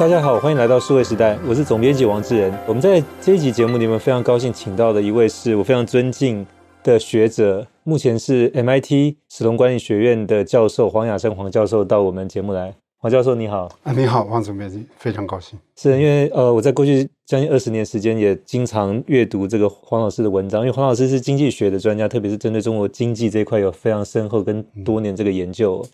大家好，欢迎来到数位时代，我是总编辑王志仁。我们在这一集节目里面非常高兴请到的一位是我非常尊敬的学者，目前是 MIT 史隆管理学院的教授黄雅生黄教授到我们节目来。黄教授你好，啊你好，王总编辑，非常高兴。是因为呃我在过去将近二十年时间也经常阅读这个黄老师的文章，因为黄老师是经济学的专家，特别是针对中国经济这一块有非常深厚跟多年这个研究。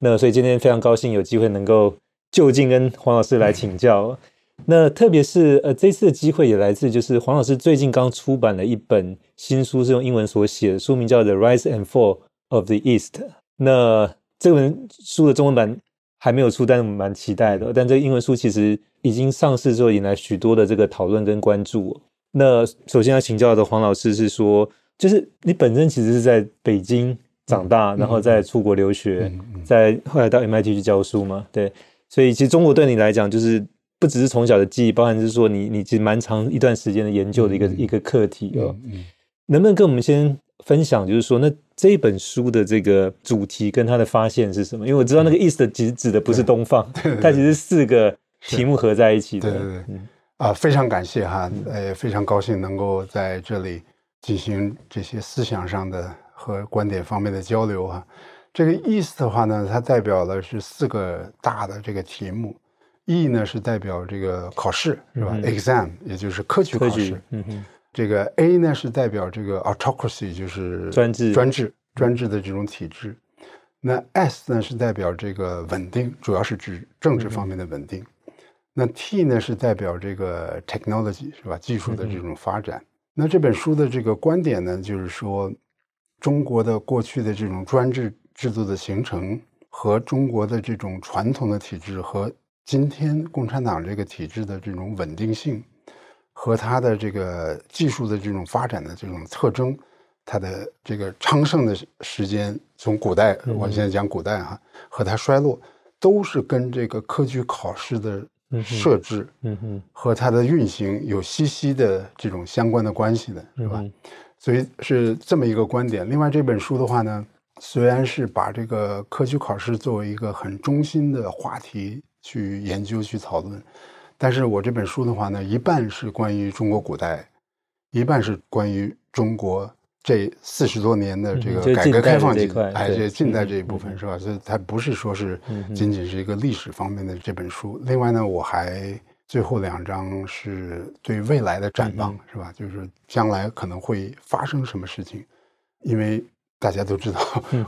那所以今天非常高兴有机会能够。就近跟黄老师来请教，那特别是呃，这次的机会也来自就是黄老师最近刚出版了一本新书，是用英文所写的，书名叫《The Rise and Fall of the East》。那这本书的中文版还没有出，但是蛮期待的。但这个英文书其实已经上市之后，引来许多的这个讨论跟关注。那首先要请教的黄老师是说，就是你本身其实是在北京长大，然后再出国留学，再后来到 MIT 去教书嘛？对。所以，其实中国对你来讲，就是不只是从小的记忆，包含是说你你其实蛮长一段时间的研究的一个、嗯、一个课题哦。嗯嗯、能不能跟我们先分享，就是说，那这一本书的这个主题跟它的发现是什么？因为我知道那个 East 其实指的不是东方，它其实是四个题目合在一起的。对对对。嗯、啊，非常感谢哈，呃，非常高兴能够在这里进行这些思想上的和观点方面的交流哈。这个 East 的话呢，它代表的是四个大的这个题目，E 呢是代表这个考试是吧、嗯、？Exam 也就是科举考试。嗯哼。这个 A 呢是代表这个 Autocracy，就是专制专制专制的这种体制。那 S 呢是代表这个稳定，主要是指政治方面的稳定。嗯、那 T 呢是代表这个 Technology 是吧？技术的这种发展。嗯、那这本书的这个观点呢，就是说中国的过去的这种专制。制度的形成和中国的这种传统的体制和今天共产党这个体制的这种稳定性，和它的这个技术的这种发展的这种特征，它的这个昌盛的时间，从古代，我现在讲古代哈，和它衰落，都是跟这个科举考试的设置，嗯哼，和它的运行有息息的这种相关的关系的，是吧？所以是这么一个观点。另外这本书的话呢，虽然是把这个科举考试作为一个很中心的话题去研究去讨论，但是我这本书的话呢，一半是关于中国古代，一半是关于中国这四十多年的这个改革开放这块，哎，这近代这一部分是吧？所以它不是说是仅仅是一个历史方面的这本书。另外呢，我还最后两章是对未来的展望，是吧？就是将来可能会发生什么事情，因为。大家都知道，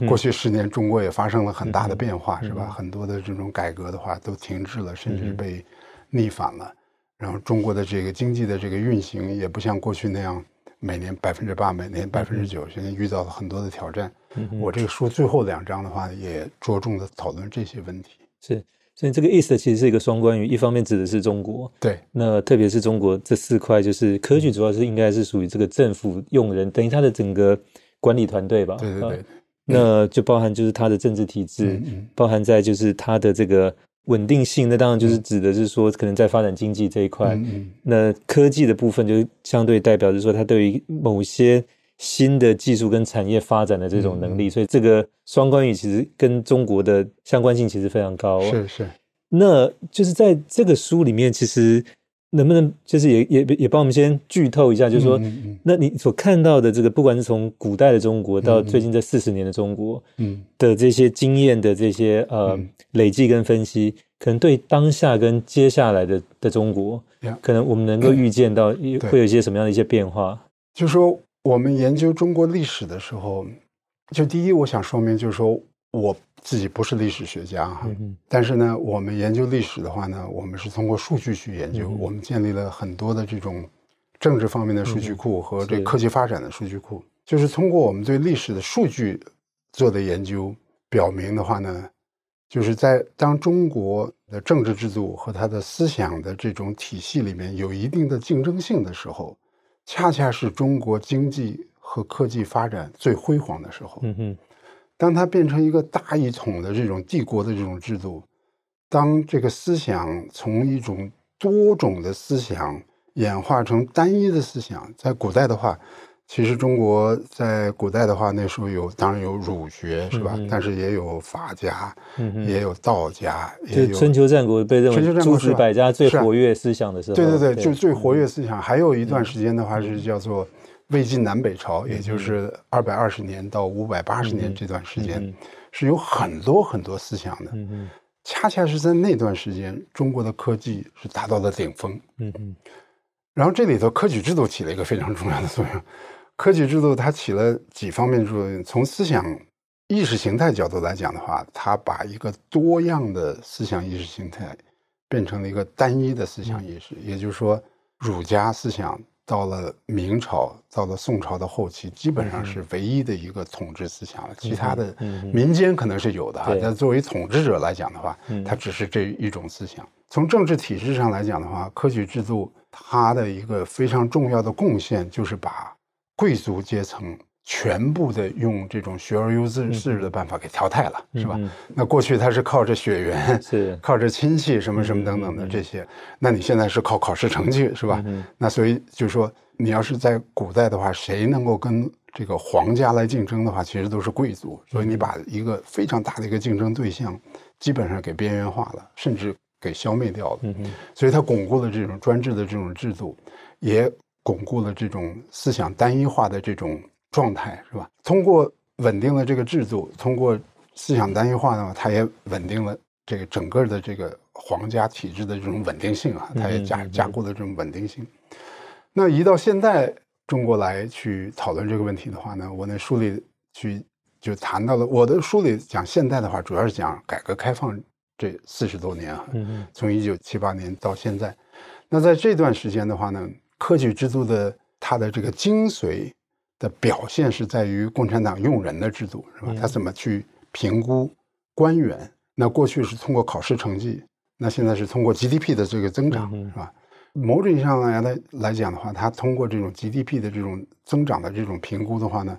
过去十年中国也发生了很大的变化，是吧？很多的这种改革的话都停滞了，甚至被逆反了。然后中国的这个经济的这个运行也不像过去那样每年百分之八，每年百分之九，现在遇到了很多的挑战。我这个书最后两章的话也着重的讨论这些问题。是，所以这个 East 其实是一个双关语，一方面指的是中国，对，那特别是中国这四块，就是科举主要是应该是属于这个政府用人，等于它的整个。管理团队吧，对对对，那就包含就是它的政治体制，包含在就是它的这个稳定性。那当然就是指的是说，可能在发展经济这一块，那科技的部分就相对代表是说，它对于某些新的技术跟产业发展的这种能力。嗯、所以这个双关语其实跟中国的相关性其实非常高。是是，那就是在这个书里面，其实。能不能就是也也也帮我们先剧透一下，就是说，那你所看到的这个，不管是从古代的中国到最近这四十年的中国，嗯，的这些经验的这些呃累计跟分析，可能对当下跟接下来的的中国，可能我们能够预见到 会有一些什么样的一些变化？就是说，我们研究中国历史的时候，就第一，我想说明就是说我。自己不是历史学家哈，但是呢，我们研究历史的话呢，我们是通过数据去研究。我们建立了很多的这种政治方面的数据库和这科技发展的数据库，就是通过我们对历史的数据做的研究，表明的话呢，就是在当中国的政治制度和他的思想的这种体系里面有一定的竞争性的时候，恰恰是中国经济和科技发展最辉煌的时候。嗯哼。当它变成一个大一统的这种帝国的这种制度，当这个思想从一种多种的思想演化成单一的思想，在古代的话，其实中国在古代的话，那时候有当然有儒学是吧？嗯、但是也有法家，嗯、也有道家。也有春秋战国被认为诸子百家最活跃思想的时候。对对对，对就最活跃思想。还有一段时间的话是叫做魏晋南北朝，也就是二百二十年到五百八十年这段时间，是有很多很多思想的。恰恰是在那段时间，中国的科技是达到了顶峰。然后这里头科举制度起了一个非常重要的作用。科举制度它起了几方面作用。从思想意识形态角度来讲的话，它把一个多样的思想意识形态变成了一个单一的思想意识。也就是说，儒家思想到了明朝，到了宋朝的后期，基本上是唯一的一个统治思想了。其他的民间可能是有的哈，但作为统治者来讲的话，它只是这一种思想。从政治体制上来讲的话，科举制度它的一个非常重要的贡献就是把贵族阶层全部的用这种学而优则仕的办法给淘汰了，嗯、是吧？嗯、那过去他是靠着血缘，是 靠着亲戚什么什么等等的这些，嗯、那你现在是靠考试成绩，是吧？嗯、那所以就是说，你要是在古代的话，谁能够跟这个皇家来竞争的话，其实都是贵族。所以你把一个非常大的一个竞争对象，基本上给边缘化了，甚至给消灭掉了。嗯、所以他巩固了这种专制的这种制度，也。巩固了这种思想单一化的这种状态，是吧？通过稳定了这个制度，通过思想单一化呢，它也稳定了这个整个的这个皇家体制的这种稳定性啊，它也加加固了这种稳定性。那一到现在中国来去讨论这个问题的话呢，我那书里去就谈到了，我的书里讲现代的话，主要是讲改革开放这四十多年啊，从一九七八年到现在，那在这段时间的话呢。科举制度的它的这个精髓的表现是在于共产党用人的制度，是吧？他怎么去评估官员？那过去是通过考试成绩，那现在是通过 GDP 的这个增长，是吧？某种意义上来来来讲的话，他通过这种 GDP 的这种增长的这种评估的话呢，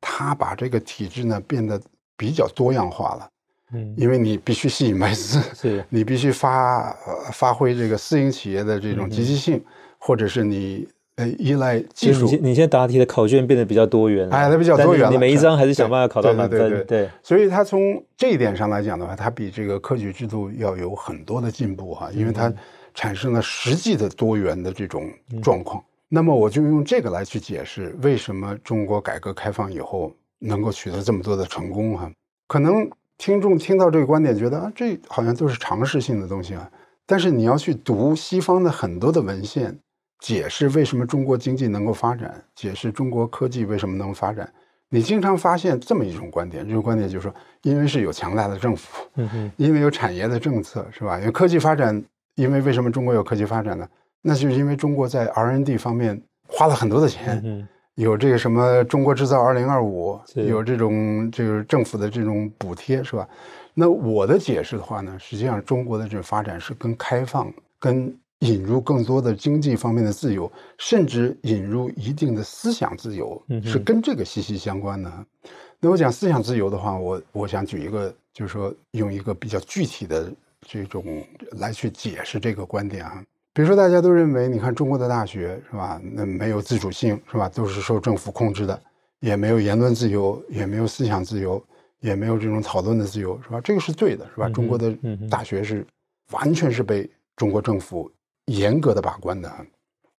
他把这个体制呢变得比较多样化了。嗯，因为你必须吸引外资，是 你必须发呃发挥这个私营企业的这种积极性。或者是你呃依赖技术，你你现在答题的考卷变得比较多元，哎，它比较多元了。你每一张还是想办法考到满分，对。所以它从这一点上来讲的话，它比这个科举制度要有很多的进步哈，因为它产生了实际的多元的这种状况。嗯、那么我就用这个来去解释为什么中国改革开放以后能够取得这么多的成功哈。可能听众听到这个观点，觉得啊，这好像都是常识性的东西啊。但是你要去读西方的很多的文献。解释为什么中国经济能够发展，解释中国科技为什么能发展，你经常发现这么一种观点，这种观点就是说，因为是有强大的政府，嗯哼，因为有产业的政策，是吧？因为科技发展，因为为什么中国有科技发展呢？那就是因为中国在 R&D 方面花了很多的钱，嗯、有这个什么中国制造二零二五，有这种就是政府的这种补贴，是吧？那我的解释的话呢，实际上中国的这种发展是跟开放跟。引入更多的经济方面的自由，甚至引入一定的思想自由，是跟这个息息相关的。那我讲思想自由的话，我我想举一个，就是说用一个比较具体的这种来去解释这个观点啊。比如说，大家都认为，你看中国的大学是吧？那没有自主性是吧？都是受政府控制的，也没有言论自由，也没有思想自由，也没有这种讨论的自由是吧？这个是对的，是吧？中国的大学是完全是被中国政府。严格的把关的，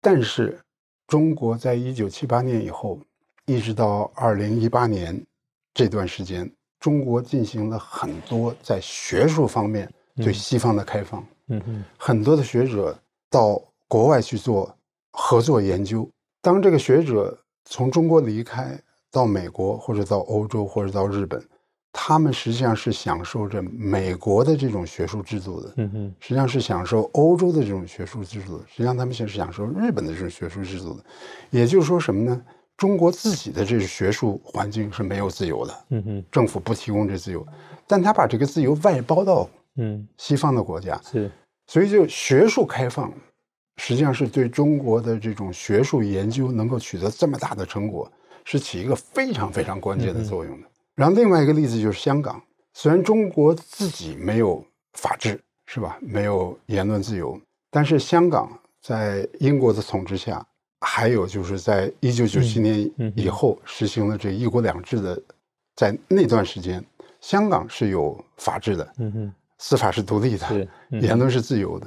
但是中国在一九七八年以后，一直到二零一八年这段时间，中国进行了很多在学术方面对西方的开放。嗯嗯，很多的学者到国外去做合作研究。当这个学者从中国离开到美国或者到欧洲或者到日本。他们实际上是享受着美国的这种学术制度的，嗯哼，实际上是享受欧洲的这种学术制度的，实际上他们是享受日本的这种学术制度的。也就是说什么呢？中国自己的这个学术环境是没有自由的，嗯哼，政府不提供这自由，但他把这个自由外包到嗯西方的国家，是，所以就学术开放，实际上是对中国的这种学术研究能够取得这么大的成果，是起一个非常非常关键的作用的。然后另外一个例子就是香港，虽然中国自己没有法治，是吧？没有言论自由，但是香港在英国的统治下，还有就是在一九九七年以后实行了这一国两制的，在那段时间，香港是有法治的，司法是独立的，言论是自由的。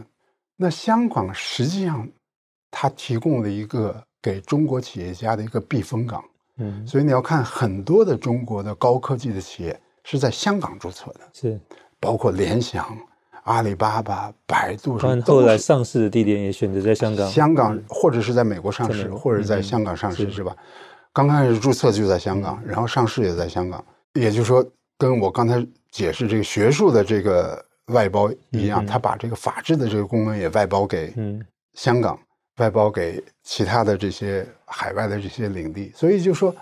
那香港实际上，它提供了一个给中国企业家的一个避风港，嗯，所以你要看很多的中国的高科技的企业是在香港注册的，是。包括联想。阿里巴巴、百度，但后来上市的地点也选择在香港，香港或者是在美国上市，或者在香港上市，是吧？刚开始注册就在香港，然后上市也在香港。也就是说，跟我刚才解释这个学术的这个外包一样，他把这个法治的这个功能也外包给香港，外包给其他的这些海外的这些领地。所以就说，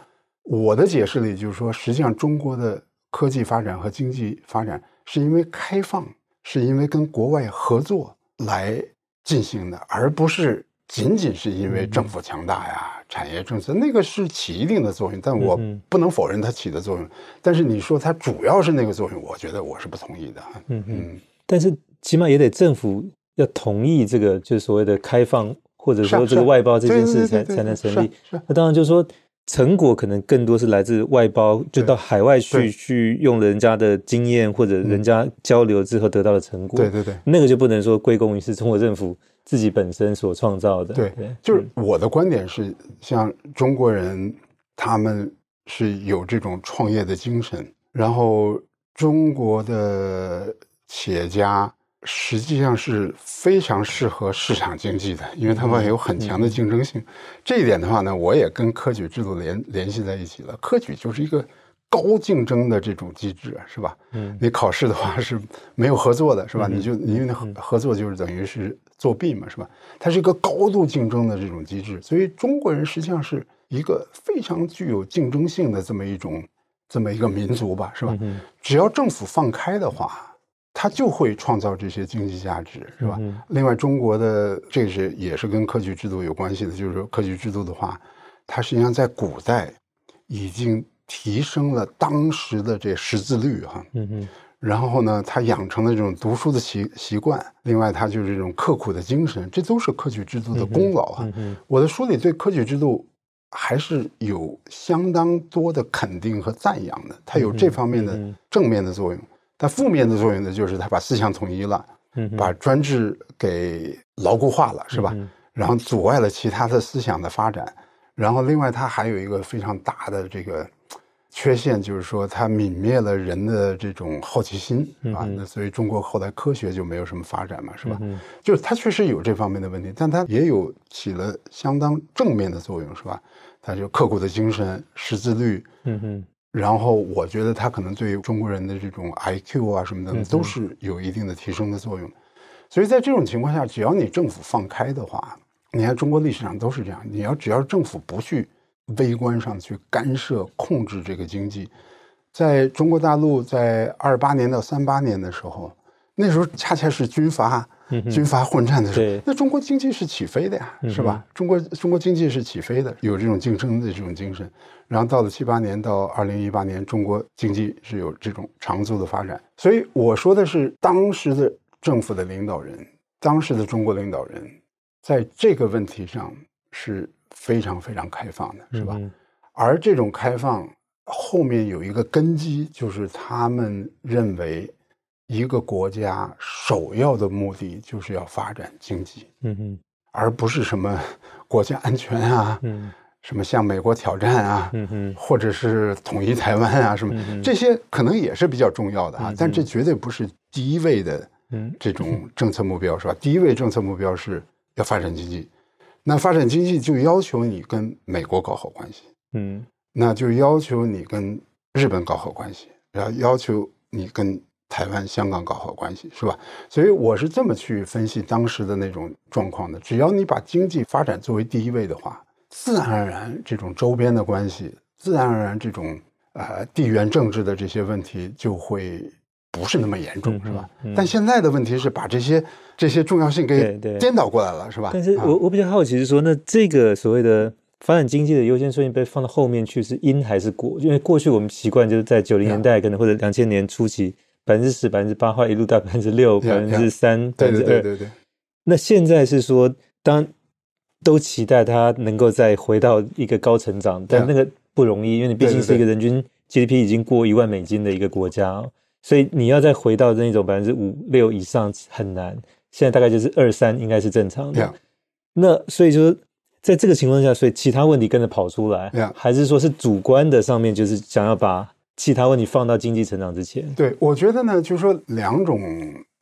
我的解释里就是说，实际上中国的科技发展和经济发展是因为开放。是因为跟国外合作来进行的，而不是仅仅是因为政府强大呀、产业政策，那个是起一定的作用，但我不能否认它起的作用。但是你说它主要是那个作用，我觉得我是不同意的。嗯嗯。但是起码也得政府要同意这个，就是所谓的开放，或者说这个外包这件事才才能成立。那当然就是说。成果可能更多是来自外包，就到海外去去用人家的经验或者人家交流之后得到的成果。对对对，那个就不能说归功于是中国政府自己本身所创造的。对，就是我的观点是，像中国人他们是有这种创业的精神，然后中国的企业家。实际上是非常适合市场经济的，因为他们有很强的竞争性。这一点的话呢，我也跟科举制度联联系在一起了。科举就是一个高竞争的这种机制，是吧？嗯，你考试的话是没有合作的，是吧？你就因为合合作就是等于是作弊嘛，是吧？它是一个高度竞争的这种机制，所以中国人实际上是一个非常具有竞争性的这么一种这么一个民族吧，是吧？只要政府放开的话。它就会创造这些经济价值，是吧？另外，中国的这个是也是跟科举制度有关系的，就是说科举制度的话，它实际上在古代已经提升了当时的这识字率哈，嗯嗯，然后呢，他养成了这种读书的习习惯，另外，他就是这种刻苦的精神，这都是科举制度的功劳啊。我的书里对科举制度还是有相当多的肯定和赞扬的，它有这方面的正面的作用。它负面的作用呢，就是它把思想统一了，嗯，把专制给牢固化了，是吧？然后阻碍了其他的思想的发展。然后另外，它还有一个非常大的这个缺陷，就是说它泯灭了人的这种好奇心啊。那所以中国后来科学就没有什么发展嘛，是吧？就是它确实有这方面的问题，但它也有起了相当正面的作用，是吧？它就刻苦的精神、识字率，嗯哼。然后我觉得它可能对于中国人的这种 IQ 啊什么的都是有一定的提升的作用。所以在这种情况下，只要你政府放开的话，你看中国历史上都是这样。你要只要政府不去微观上去干涉控制这个经济，在中国大陆在二八年到三八年的时候，那时候恰恰是军阀。军阀混战的时候，那中国经济是起飞的呀，是吧？中国中国经济是起飞的，有这种竞争的这种精神。然后到了七八年到二零一八年，中国经济是有这种长足的发展。所以我说的是当时的政府的领导人，当时的中国领导人，在这个问题上是非常非常开放的，是吧？而这种开放后面有一个根基，就是他们认为。一个国家首要的目的就是要发展经济，嗯哼，而不是什么国家安全啊，嗯，什么向美国挑战啊，嗯哼，或者是统一台湾啊，什么这些可能也是比较重要的啊，但这绝对不是第一位的，嗯，这种政策目标是吧？第一位政策目标是要发展经济，那发展经济就要求你跟美国搞好关系，嗯，那就要求你跟日本搞好关系，然后要求你跟。台湾、香港搞好关系是吧？所以我是这么去分析当时的那种状况的。只要你把经济发展作为第一位的话，自然而然这种周边的关系，自然而然这种呃地缘政治的这些问题就会不是那么严重，是吧？嗯嗯、但现在的问题是把这些这些重要性给颠倒过来了，是吧？但是我我比较好奇是说，那这个所谓的发展经济的优先顺序被放到后面去，是因还是果？因为过去我们习惯就是在九零年代可能或者两千年初期。百分之十、百分之八，或一路到百分之六、百分之三、百分之二。对对对对。那现在是说，当都期待它能够再回到一个高成长，但那个不容易，因为你毕竟是一个人均 GDP 已经过一万美金的一个国家，所以你要再回到那种百分之五六以上很难。现在大概就是二三应该是正常的。那所以就是在这个情况下，所以其他问题跟着跑出来，还是说是主观的上面就是想要把其他问题放到经济成长之前？对，我觉得呢，就是说两种。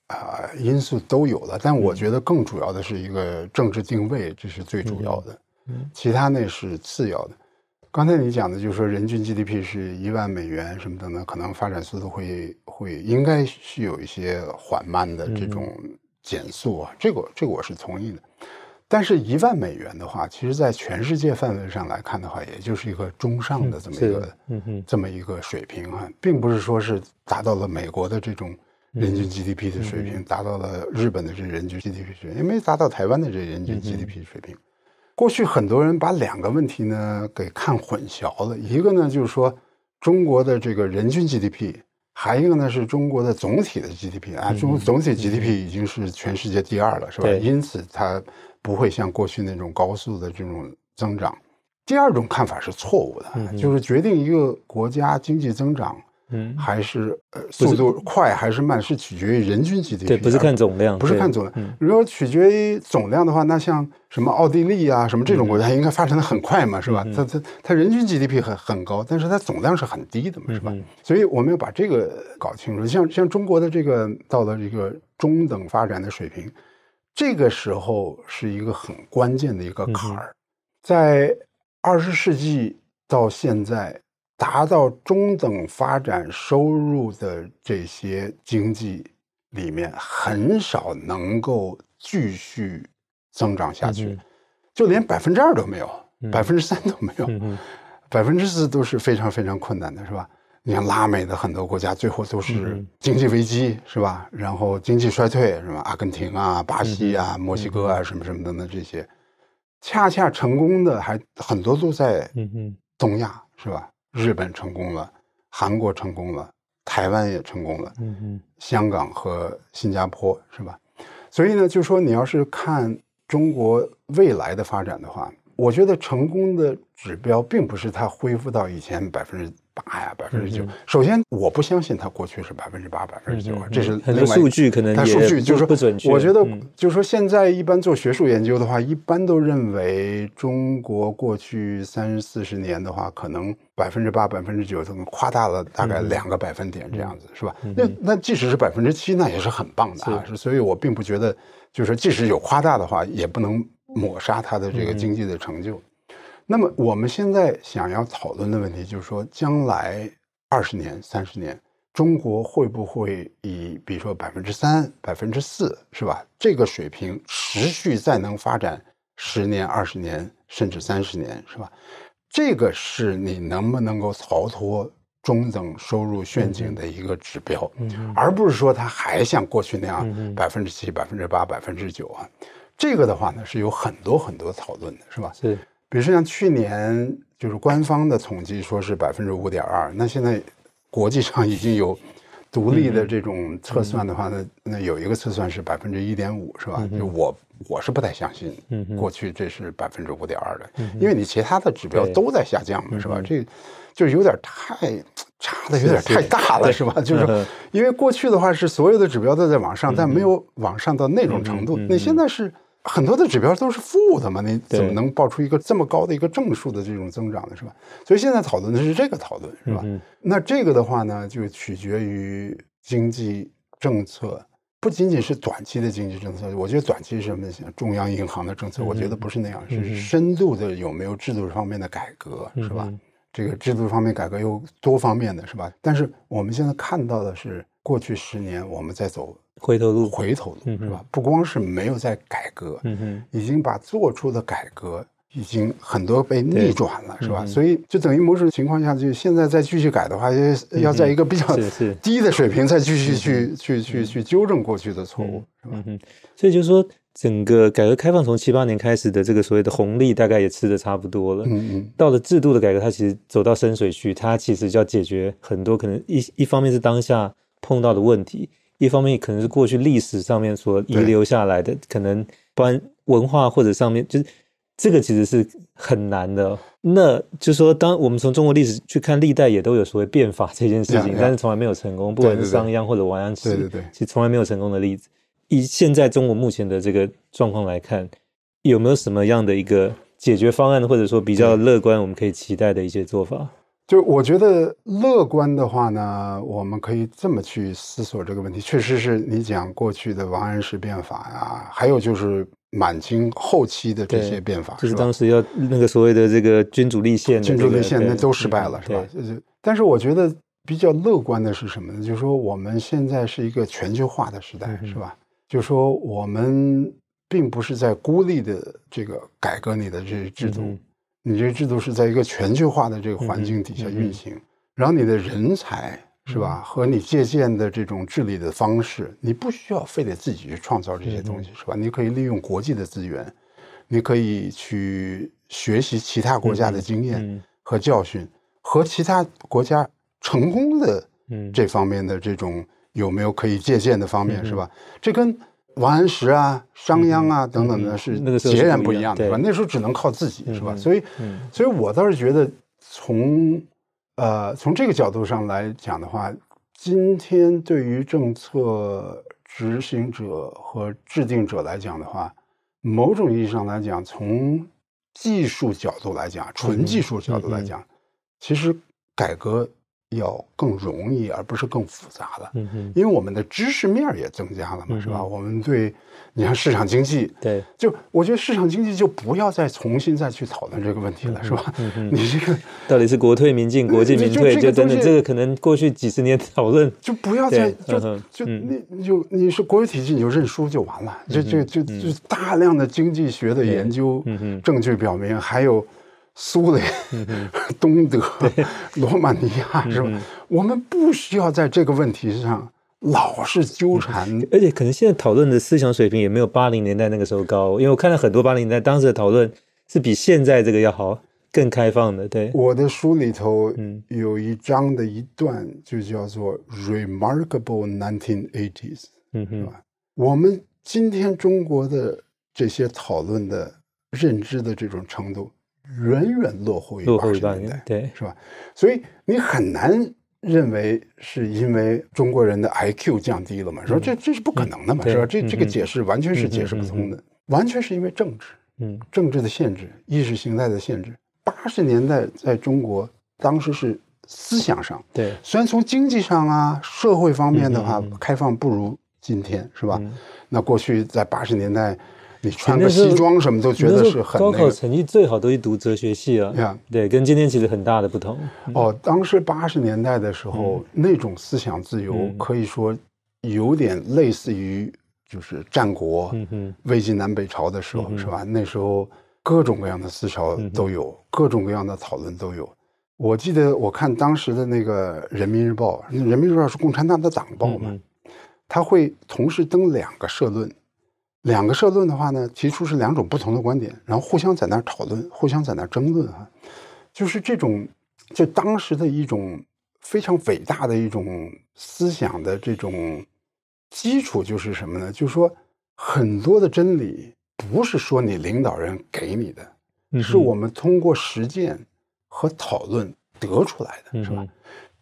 啊、呃，因素都有了，但我觉得更主要的是一个政治定位，这是最主要的，嗯嗯、其他那是次要的。刚才你讲的，就是说人均 GDP 是一万美元什么的呢？可能发展速度会会应该是有一些缓慢的这种减速啊，嗯、这个这个我是同意的。但是，一万美元的话，其实在全世界范围上来看的话，也就是一个中上的这么一个、嗯嗯、这么一个水平啊，并不是说是达到了美国的这种。人均 GDP 的水平达到了日本的这人均 GDP 水平，也没达到台湾的这人均 GDP 水平。过去很多人把两个问题呢给看混淆了，一个呢就是说中国的这个人均 GDP，还一个呢是中国的总体的 GDP 啊，中国总体 GDP 已经是全世界第二了，是吧？因此它不会像过去那种高速的这种增长。第二种看法是错误的，就是决定一个国家经济增长。嗯，还是呃，速度快还是慢，是取决于人均 GDP，对，不是看总量，不是看总量。如果取决于总量的话，那像什么奥地利啊，什么这种国家应该发展的很快嘛，是吧？它它它人均 GDP 很很高，但是它总量是很低的嘛，是吧？所以我们要把这个搞清楚。像像中国的这个到了这个中等发展的水平，这个时候是一个很关键的一个坎儿，在二十世纪到现在。达到中等发展收入的这些经济里面，很少能够继续增长下去，就连百分之二都没有，百分之三都没有，百分之四都是非常非常困难的，是吧？你看拉美的很多国家，最后都是经济危机，是吧？然后经济衰退，什么？阿根廷啊、巴西啊、墨西哥啊，什么什么等等这些，恰恰成功的还很多都在东亚，是吧？日本成功了，韩国成功了，台湾也成功了，香港和新加坡是吧？所以呢，就说你要是看中国未来的发展的话，我觉得成功的指标并不是它恢复到以前百分之。八呀，百分之九。首先，我不相信它过去是百分之八、百分之九，这是另外数据可能。它数据就是说不准确。我觉得，就是说现在一般做学术研究的话，一般都认为中国过去三四十年的话，可能百分之八、百分之九，都夸大了大概两个百分点这样子，是吧？那那即使是百分之七，那也是很棒的啊。是，所以我并不觉得，就是说即使有夸大的话，也不能抹杀它的这个经济的成就。那么我们现在想要讨论的问题就是说，将来二十年、三十年，中国会不会以比如说百分之三、百分之四，是吧？这个水平持续再能发展十年、二十年，甚至三十年，是吧？这个是你能不能够逃脱中等收入陷阱的一个指标，而不是说它还像过去那样百分之七、百分之八、百分之九啊。这个的话呢，是有很多很多讨论的，是吧？是。比如说像去年就是官方的统计说是百分之五点二，那现在国际上已经有独立的这种测算的话呢，那那有一个测算是百分之一点五，是吧？就我我是不太相信，过去这是百分之五点二的，因为你其他的指标都在下降嘛，是吧？这就有点太差的有点太大了，是吧？就是因为过去的话是所有的指标都在往上，但没有往上到那种程度，那现在是。很多的指标都是负的嘛，你怎么能报出一个这么高的一个正数的这种增长呢？是吧？所以现在讨论的是这个讨论，是吧？嗯、那这个的话呢，就取决于经济政策，不仅仅是短期的经济政策。我觉得短期是什么？中央银行的政策，我觉得不是那样，嗯、是深度的有没有制度方面的改革，是吧？嗯、这个制度方面改革有多方面的是吧？但是我们现在看到的是，过去十年我们在走。回头路，回头路是吧？不光是没有在改革，已经把做出的改革已经很多被逆转了，是吧？所以就等于某种情况下，就现在再继续改的话，要要在一个比较低的水平再继续去去去去纠正过去的错误，是吧？所以就是说，整个改革开放从七八年开始的这个所谓的红利，大概也吃的差不多了。嗯嗯，到了制度的改革，它其实走到深水区，它其实就要解决很多可能一一方面是当下碰到的问题。一方面可能是过去历史上面所遗留下来的，可能不然文化或者上面就是这个其实是很难的。那就是说，当我们从中国历史去看，历代也都有所谓变法这件事情，但是从来没有成功。不管是商鞅或者王阳对对对，其实从来没有成功的例子。以现在中国目前的这个状况来看，有没有什么样的一个解决方案，或者说比较乐观，我们可以期待的一些做法？就我觉得乐观的话呢，我们可以这么去思索这个问题。确实是你讲过去的王安石变法呀，还有就是。满清后期的这些变法，就是当时要那个所谓的这个君主立宪，君主立宪那都失败了，是吧？但是我觉得比较乐观的是什么呢？就是说我们现在是一个全球化的时代，是吧？就是说我们并不是在孤立的这个改革你的这些制度，你这个制度是在一个全球化的这个环境底下运行，然后你的人才。是吧？和你借鉴的这种治理的方式，你不需要非得自己去创造这些东西，是吧？你可以利用国际的资源，你可以去学习其他国家的经验和教训，和其他国家成功的这方面的这种有没有可以借鉴的方面，是吧？这跟王安石啊、商鞅啊等等的是截然不一样的，是吧？那时候只能靠自己，是吧？所以，所以我倒是觉得从。呃，从这个角度上来讲的话，今天对于政策执行者和制定者来讲的话，某种意义上来讲，从技术角度来讲，纯技术角度来讲，其实改革。要更容易，而不是更复杂了。嗯嗯，因为我们的知识面也增加了嘛，是吧？我们对，你看市场经济，对，就我觉得市场经济就不要再重新再去讨论这个问题了，是吧？你这个 到底是国退民进，国进民退，就真的这个可能过去几十年讨论，就不要再就就你就你是国有体系，你就认输就完了。就就就就大量的经济学的研究，证据表明还有。苏联、东德、罗马尼亚是吧？我们不需要在这个问题上老是纠缠，而且可能现在讨论的思想水平也没有八零年代那个时候高，因为我看到很多八零年代当时的讨论是比现在这个要好、更开放的。对，我的书里头有一章的一段就叫做 “Remarkable 1980s”，嗯哼，我们今天中国的这些讨论的认知的这种程度。远远落后于八十年代，对，是吧？所以你很难认为是因为中国人的 IQ 降低了嘛？说这这是不可能的嘛？是吧？这这个解释完全是解释不通的，完全是因为政治，嗯，政治的限制，意识形态的限制。八十年代在中国当时是思想上，对，虽然从经济上啊、社会方面的话，开放不如今天，是吧？那过去在八十年代。你穿个西装什么都觉得是很高考成绩最好都去读哲学系啊，对，跟今天其实很大的不同。哦，当时八十年代的时候，那种思想自由可以说有点类似于就是战国、魏晋南北朝的时候，是吧？那时候各种各样的思潮都有，各种各样的讨论都有。我记得我看当时的那个《人民日报》，《人民日报》是共产党的党报嘛，他会同时登两个社论。两个社论的话呢，提出是两种不同的观点，然后互相在那儿讨论，互相在那儿争论啊，就是这种，就当时的一种非常伟大的一种思想的这种基础，就是什么呢？就是说很多的真理不是说你领导人给你的，嗯、是我们通过实践和讨论得出来的，是吧？嗯、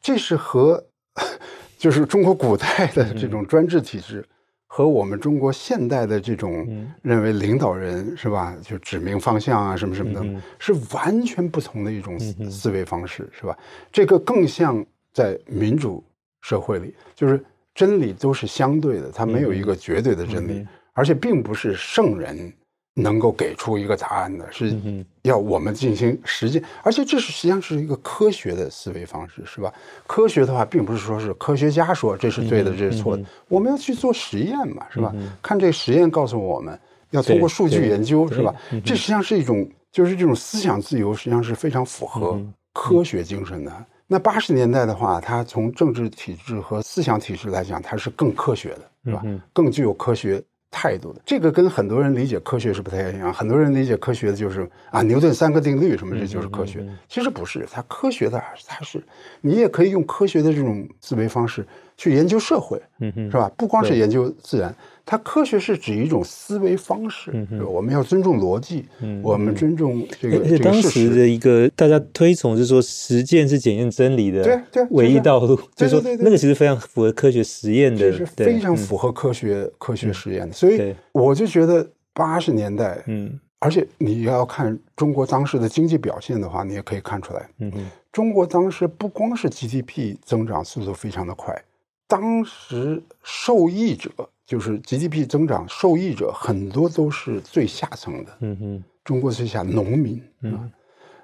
这是和 就是中国古代的这种专制体制。嗯和我们中国现代的这种认为领导人是吧，就指明方向啊什么什么的，是完全不同的一种思维方式，是吧？这个更像在民主社会里，就是真理都是相对的，它没有一个绝对的真理，而且并不是圣人。能够给出一个答案的是要我们进行实践，而且这是实际上是一个科学的思维方式，是吧？科学的话，并不是说是科学家说这是对的，这是错的，我们要去做实验嘛，是吧？看这实验告诉我们要通过数据研究，是吧？这实际上是一种，就是这种思想自由，实际上是非常符合科学精神的。那八十年代的话，它从政治体制和思想体制来讲，它是更科学的，是吧？更具有科学。态度的这个跟很多人理解科学是不太一样。很多人理解科学的就是啊，牛顿三个定律什么，这就是科学。其实不是，它科学的它是你也可以用科学的这种思维方式去研究社会，是吧？不光是研究自然，它科学是指一种思维方式，嗯我们要尊重逻辑，嗯，我们尊重这个。而且当时的一个大家推崇是说，实践是检验真理的，唯一道路，就是说那个其实非常符合科学实验的，是非常符合科学科学实验的。所以我就觉得八十年代，嗯，而且你要看中国当时的经济表现的话，你也可以看出来，嗯嗯，中国当时不光是 GDP 增长速度非常的快。当时受益者就是 GDP 增长受益者很多都是最下层的，嗯哼，中国最下农民，嗯，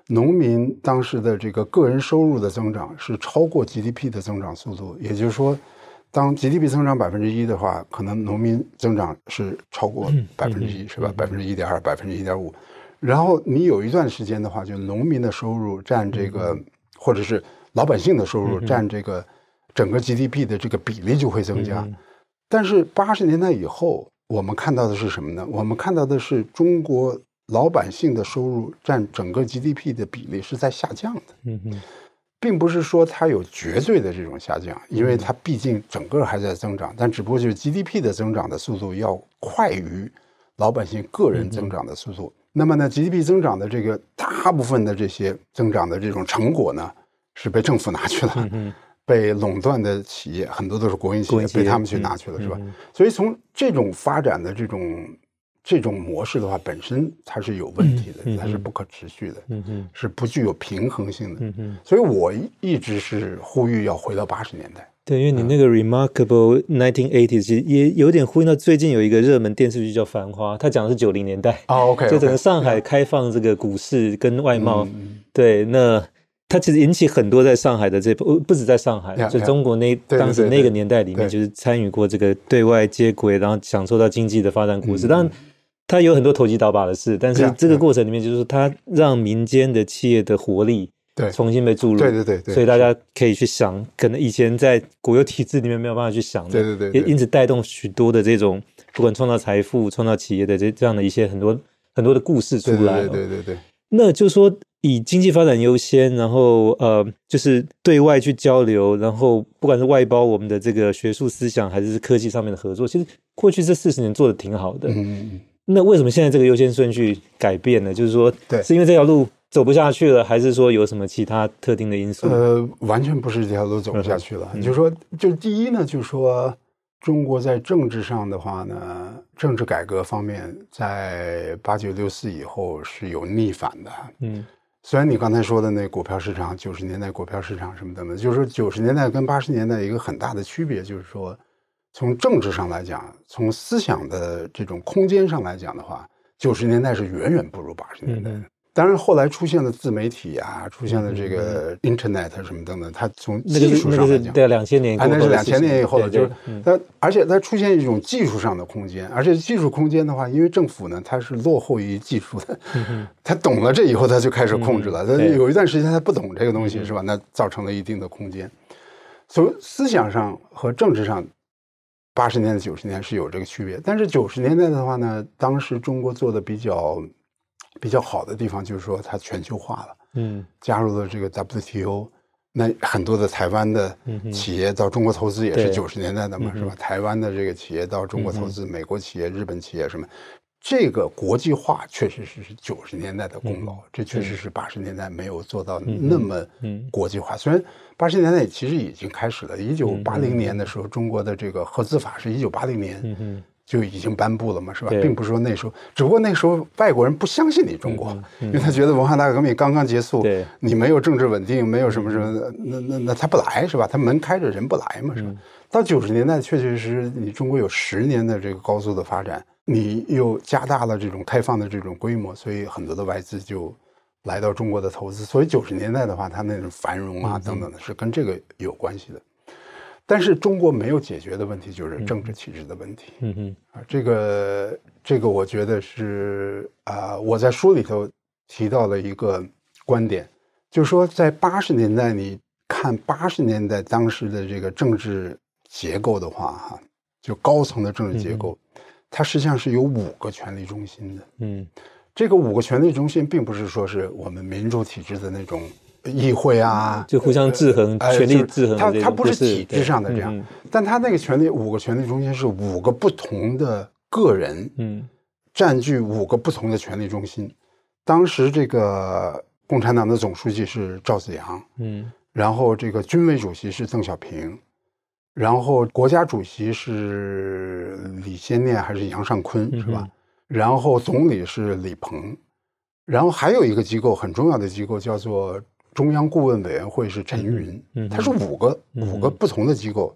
农民当时的这个个人收入的增长是超过 GDP 的增长速度，也就是说，当 GDP 增长百分之一的话，可能农民增长是超过百分之一，是吧？百分之一点二，百分之一点五，然后你有一段时间的话，就农民的收入占这个，或者是老百姓的收入占这个。整个 GDP 的这个比例就会增加，但是八十年代以后，我们看到的是什么呢？我们看到的是中国老百姓的收入占整个 GDP 的比例是在下降的。嗯哼，并不是说它有绝对的这种下降，因为它毕竟整个还在增长，但只不过就是 GDP 的增长的速度要快于老百姓个人增长的速度。那么呢，GDP 增长的这个大部分的这些增长的这种成果呢，是被政府拿去了。被垄断的企业很多都是国营企业，被他们去拿去了，嗯、是吧？嗯、所以从这种发展的这种这种模式的话，本身它是有问题的，嗯、它是不可持续的，嗯嗯、是不具有平衡性的。嗯嗯、所以我一直是呼吁要回到八十年代。对，因为你那个 Remarkable 1980其实也有点呼应到最近有一个热门电视剧叫《繁花》，它讲的是九零年代啊。OK，就整个上海开放这个股市跟外贸。嗯、对，那。它其实引起很多在上海的这不不止在上海，就中国那当时那个年代里面，就是参与过这个对外接轨，然后享受到经济的发展故事。当然，它有很多投机倒把的事，但是这个过程里面，就是它让民间的企业的活力对重新被注入。对对对，所以大家可以去想，可能以前在国有体制里面没有办法去想的。对对对，也因此带动许多的这种不管创造财富、创造企业的这这样的一些很多很多的故事出来。对对对对，那就是说。以经济发展优先，然后呃，就是对外去交流，然后不管是外包我们的这个学术思想，还是科技上面的合作，其实过去这四十年做得挺好的。嗯，那为什么现在这个优先顺序改变呢？就是说，对，是因为这条路走不下去了，还是说有什么其他特定的因素？呃，完全不是这条路走不下去了。嗯、就是说，就第一呢，就是说，中国在政治上的话呢，政治改革方面，在八九六四以后是有逆反的。嗯。虽然你刚才说的那股票市场，九十年代股票市场什么等等，就是说九十年代跟八十年代一个很大的区别，就是说从政治上来讲，从思想的这种空间上来讲的话，九十年代是远远不如八十年代。当然，后来出现了自媒体啊，出现了这个 Internet 什么等等，它从技术上来讲，对两千年，那是两千年以后了，就是它，而且它出现一种技术上的空间，而且技术空间的话，因为政府呢，它是落后于技术的，他 懂了这以后，他就开始控制了。他有一段时间他不懂这个东西，是吧？那造成了一定的空间。从思想上和政治上，八十年代、九十年代是有这个区别，但是九十年代的话呢，当时中国做的比较。比较好的地方就是说它全球化了，嗯，加入了这个 WTO，那很多的台湾的企业到中国投资也是九十年代的嘛，是吧？台湾的这个企业到中国投资，美国企业、日本企业什么，这个国际化确实是是九十年代的功劳，这确实是八十年代没有做到那么国际化。虽然八十年代其实已经开始了，一九八零年的时候，中国的这个合资法是一九八零年。就已经颁布了嘛，是吧？并不是说那时候，只不过那时候外国人不相信你中国，因为他觉得文化大革命刚刚结束，你没有政治稳定，没有什么什么，那那那他不来是吧？他门开着人不来嘛，是吧？到九十年代，确确实实你中国有十年的这个高速的发展，你又加大了这种开放的这种规模，所以很多的外资就来到中国的投资。所以九十年代的话，它那种繁荣啊等等的，是跟这个有关系的。但是中国没有解决的问题就是政治体制的问题。嗯嗯，啊，这个这个我觉得是啊，我在书里头提到了一个观点，就是说在八十年代，你看八十年代当时的这个政治结构的话，哈，就高层的政治结构，它实际上是有五个权力中心的。嗯，这个五个权力中心并不是说是我们民主体制的那种议会啊，就互相制衡，权力制衡。它它不是体制上的这样，但它那个权力五个权力中心是五个不同的个人，嗯，占据五个不同的权力中心。当时这个共产党的总书记是赵紫阳，嗯，然后这个军委主席是邓小平，然后国家主席是李先念还是杨尚昆是吧？然后总理是李鹏。然后还有一个机构很重要的机构叫做中央顾问委员会，是陈云，他是五个五个不同的机构。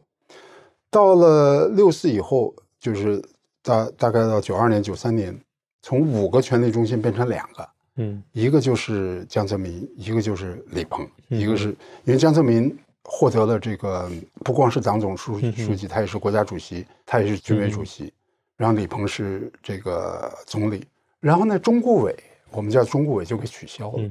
到了六四以后，就是大大概到九二年、九三年，从五个权力中心变成两个，嗯，一个就是江泽民，一个就是李鹏，一个是因为江泽民获得了这个不光是党总书书记，他也是国家主席，他也是军委主席，然后李鹏是这个总理，然后呢，中顾委。我们叫中顾委就给取消了。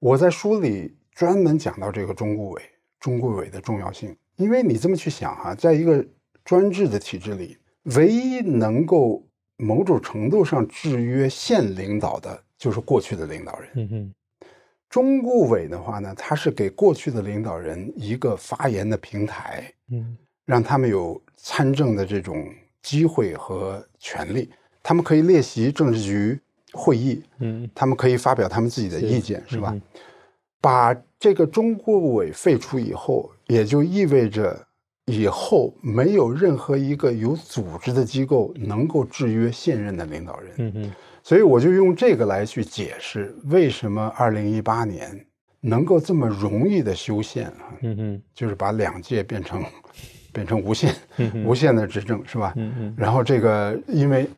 我在书里专门讲到这个中顾委、中顾委的重要性，因为你这么去想哈，在一个专制的体制里，唯一能够某种程度上制约现领导的，就是过去的领导人。嗯哼，中顾委的话呢，它是给过去的领导人一个发言的平台，嗯，让他们有参政的这种机会和权利，他们可以列席政治局。会议，嗯，他们可以发表他们自己的意见，是，是吧？嗯、把这个中国委废除以后，也就意味着以后没有任何一个有组织的机构能够制约现任的领导人。嗯嗯，所以我就用这个来去解释为什么二零一八年能够这么容易的修宪啊？嗯嗯，就是把两届变成变成无限、嗯、无限的执政，是吧？嗯嗯，然后这个因为。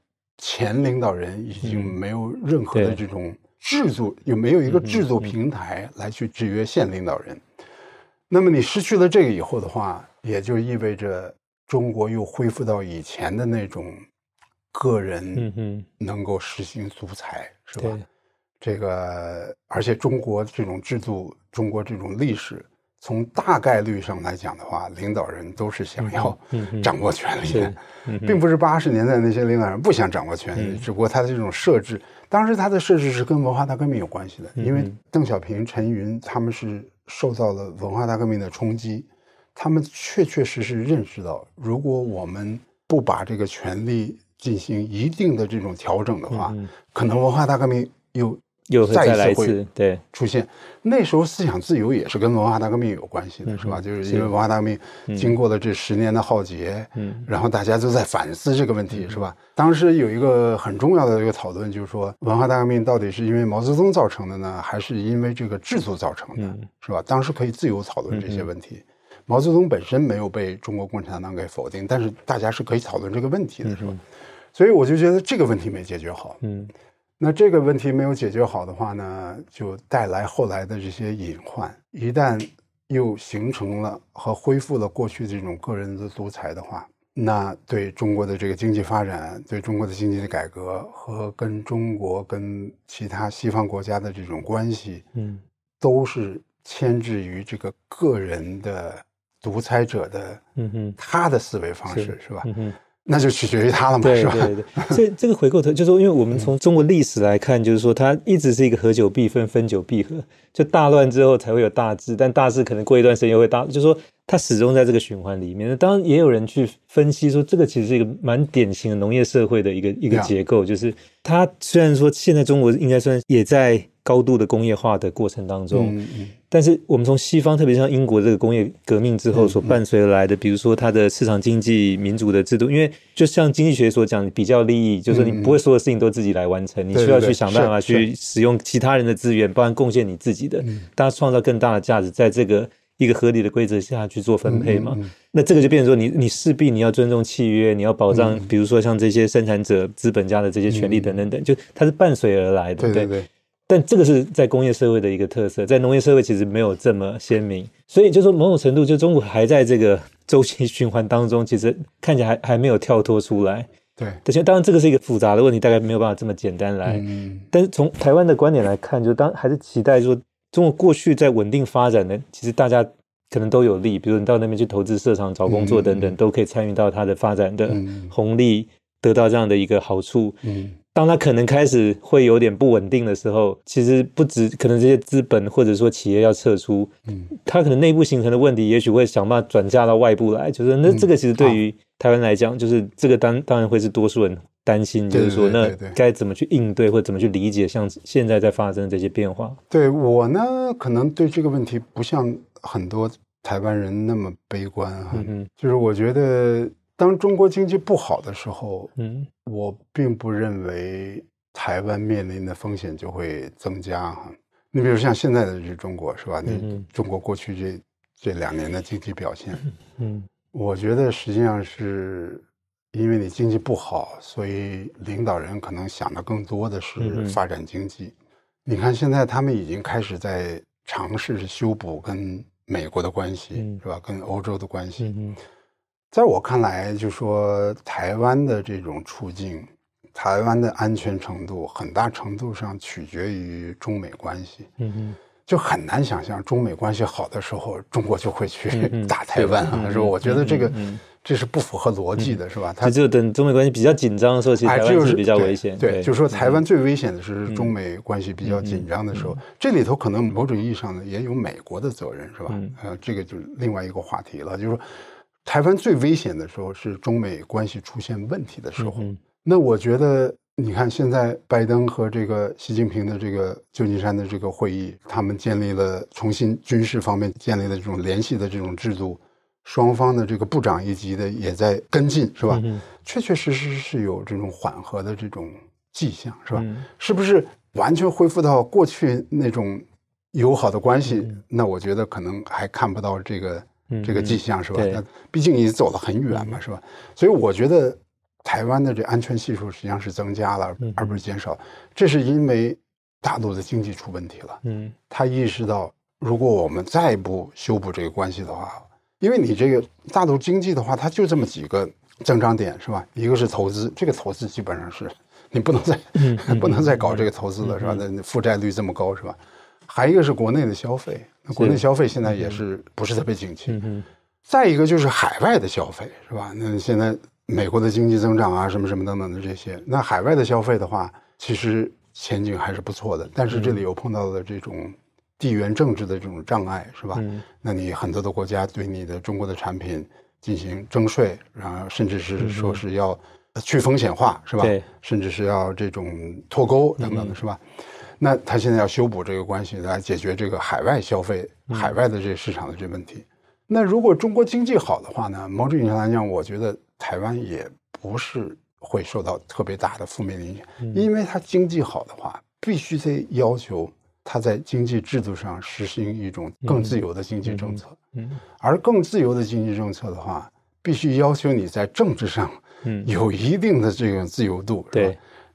前领导人已经没有任何的这种制度，有没有一个制度平台来去制约现领导人？那么你失去了这个以后的话，也就意味着中国又恢复到以前的那种个人能够实行独裁，是吧？这个，而且中国这种制度，中国这种历史。从大概率上来讲的话，领导人都是想要掌握权力的，并不是八十年代那些领导人不想掌握权力，只不过他的这种设置，当时他的设置是跟文化大革命有关系的，因为邓小平、陈云他们是受到了文化大革命的冲击，他们确确实实认识到，如果我们不把这个权力进行一定的这种调整的话，可能文化大革命又。又再一次会对出现，那时候思想自由也是跟文化大革命有关系的，是吧？就是因为文化大革命经过了这十年的浩劫，嗯，然后大家都在反思这个问题，是吧？当时有一个很重要的一个讨论，就是说文化大革命到底是因为毛泽东造成的呢，还是因为这个制度造成的，是吧？当时可以自由讨论这些问题。毛泽东本身没有被中国共产党给否定，但是大家是可以讨论这个问题的，是吧？所以我就觉得这个问题没解决好，嗯。那这个问题没有解决好的话呢，就带来后来的这些隐患。一旦又形成了和恢复了过去这种个人的独裁的话，那对中国的这个经济发展、对中国的经济的改革和跟中国跟其他西方国家的这种关系，嗯，都是牵制于这个个人的独裁者的，嗯哼，他的思维方式是，是吧？嗯哼。那就取决于他了嘛，是吧？对对对，所以这个回过头就是说，因为我们从中国历史来看，就是说它一直是一个合久必分，分久必合，就大乱之后才会有大治，但大治可能过一段时间又会大，就是说它始终在这个循环里面。当然也有人去分析说，这个其实是一个蛮典型的农业社会的一个一个结构，就是它虽然说现在中国应该算也在高度的工业化的过程当中。嗯嗯但是我们从西方，特别像英国这个工业革命之后所伴随而来的，比如说它的市场经济、民主的制度，因为就像经济学所讲，比较利益，就是你不会所有事情都自己来完成，你需要去想办法去使用其他人的资源，包含贡献你自己的，大家创造更大的价值，在这个一个合理的规则下去做分配嘛。那这个就变成说，你你势必你要尊重契约，你要保障，比如说像这些生产者、资本家的这些权利等等等，就它是伴随而来的，对对。对。但这个是在工业社会的一个特色，在农业社会其实没有这么鲜明，所以就说某种程度，就中国还在这个周期循环当中，其实看起来还还没有跳脱出来。对，而且当然这个是一个复杂的问题，大概没有办法这么简单来。嗯，但是从台湾的观点来看，就当还是期待说，中国过去在稳定发展的，其实大家可能都有利，比如你到那边去投资设厂、找工作等等，都可以参与到它的发展的红利。得到这样的一个好处，嗯，当它可能开始会有点不稳定的时候，其实不止可能这些资本或者说企业要撤出，嗯，它可能内部形成的问题，也许会想办法转嫁到外部来。就是那这个其实对于台湾来讲，就是这个当当然会是多数人担心，就是说那该怎么去应对或怎么去理解像现在在发生的这些变化。对我呢，可能对这个问题不像很多台湾人那么悲观哈，嗯，就是我觉得。当中国经济不好的时候，嗯，我并不认为台湾面临的风险就会增加哈。你比如像现在的这中国是吧？你中国过去这这两年的经济表现，嗯，我觉得实际上是因为你经济不好，所以领导人可能想的更多的是发展经济。你看现在他们已经开始在尝试修补跟美国的关系，是吧？跟欧洲的关系。在我看来，就说台湾的这种处境，台湾的安全程度，很大程度上取决于中美关系。嗯嗯，就很难想象中美关系好的时候，中国就会去 打台湾啊，是吧？我觉得这个这是不符合逻辑的，是吧？他就等中美关系比较紧张的时候，其实台湾是比较危险。对，就是说台湾最危险的是中美关系比较紧张的时候，这里头可能某种意义上呢也有美国的责任，是吧？呃，这个就是另外一个话题了，就是说。台湾最危险的时候是中美关系出现问题的时候。嗯、那我觉得，你看现在拜登和这个习近平的这个旧金山的这个会议，他们建立了重新军事方面建立了这种联系的这种制度，双方的这个部长一级的也在跟进，是吧？嗯、确确实实是有这种缓和的这种迹象，是吧？嗯、是不是完全恢复到过去那种友好的关系？嗯、那我觉得可能还看不到这个。这个迹象是吧？那毕竟你走了很远嘛，是吧？所以我觉得台湾的这安全系数实际上是增加了，而不是减少。这是因为大陆的经济出问题了。嗯，他意识到，如果我们再不修补这个关系的话，因为你这个大陆经济的话，它就这么几个增长点是吧？一个是投资，这个投资基本上是你不能再 不能再搞这个投资了是吧？那负债率这么高是吧？还一个是国内的消费。国内消费现在也是不是特别景气，再一个就是海外的消费，是吧？那现在美国的经济增长啊，什么什么等等的这些，那海外的消费的话，其实前景还是不错的。但是这里又碰到了这种地缘政治的这种障碍，是吧？那你很多的国家对你的中国的产品进行征税，然后甚至是说是要去风险化，是吧？甚至是要这种脱钩等等的，是吧？那他现在要修补这个关系，来解决这个海外消费、海外的这市场的这问题。那如果中国经济好的话呢？某种意义上来讲，我觉得台湾也不是会受到特别大的负面影响，因为它经济好的话，必须得要求它在经济制度上实行一种更自由的经济政策。嗯，而更自由的经济政策的话，必须要求你在政治上，有一定的这个自由度。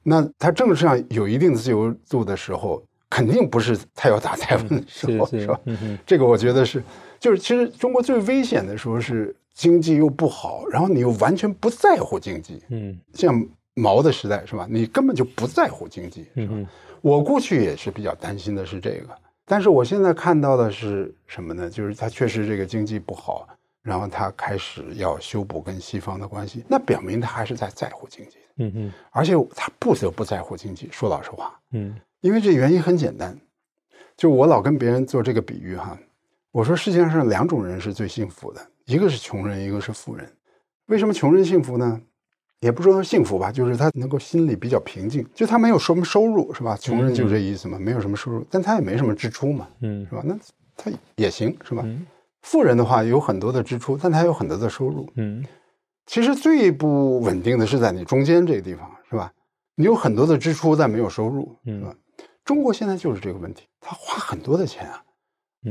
那他政治上有一定的自由度的时候，肯定不是他要打台湾的时候，是吧？这个我觉得是，就是其实中国最危险的时候是经济又不好，然后你又完全不在乎经济。嗯，像毛的时代是吧？你根本就不在乎经济，是吧？我过去也是比较担心的是这个，但是我现在看到的是什么呢？就是他确实这个经济不好，然后他开始要修补跟西方的关系，那表明他还是在在乎经济。嗯嗯，而且他不得不在乎经济。说老实话，嗯，因为这原因很简单，就我老跟别人做这个比喻哈，我说世界上两种人是最幸福的，一个是穷人，一个是富人。为什么穷人幸福呢？也不说幸福吧，就是他能够心里比较平静，就他没有什么收入，是吧？穷人就这意思嘛，没有什么收入，但他也没什么支出嘛，嗯，是吧？那他也行，是吧？富人的话有很多的支出，但他有很多的收入，嗯。其实最不稳定的是在你中间这个地方，是吧？你有很多的支出，但没有收入，是吧？嗯、中国现在就是这个问题，他花很多的钱啊，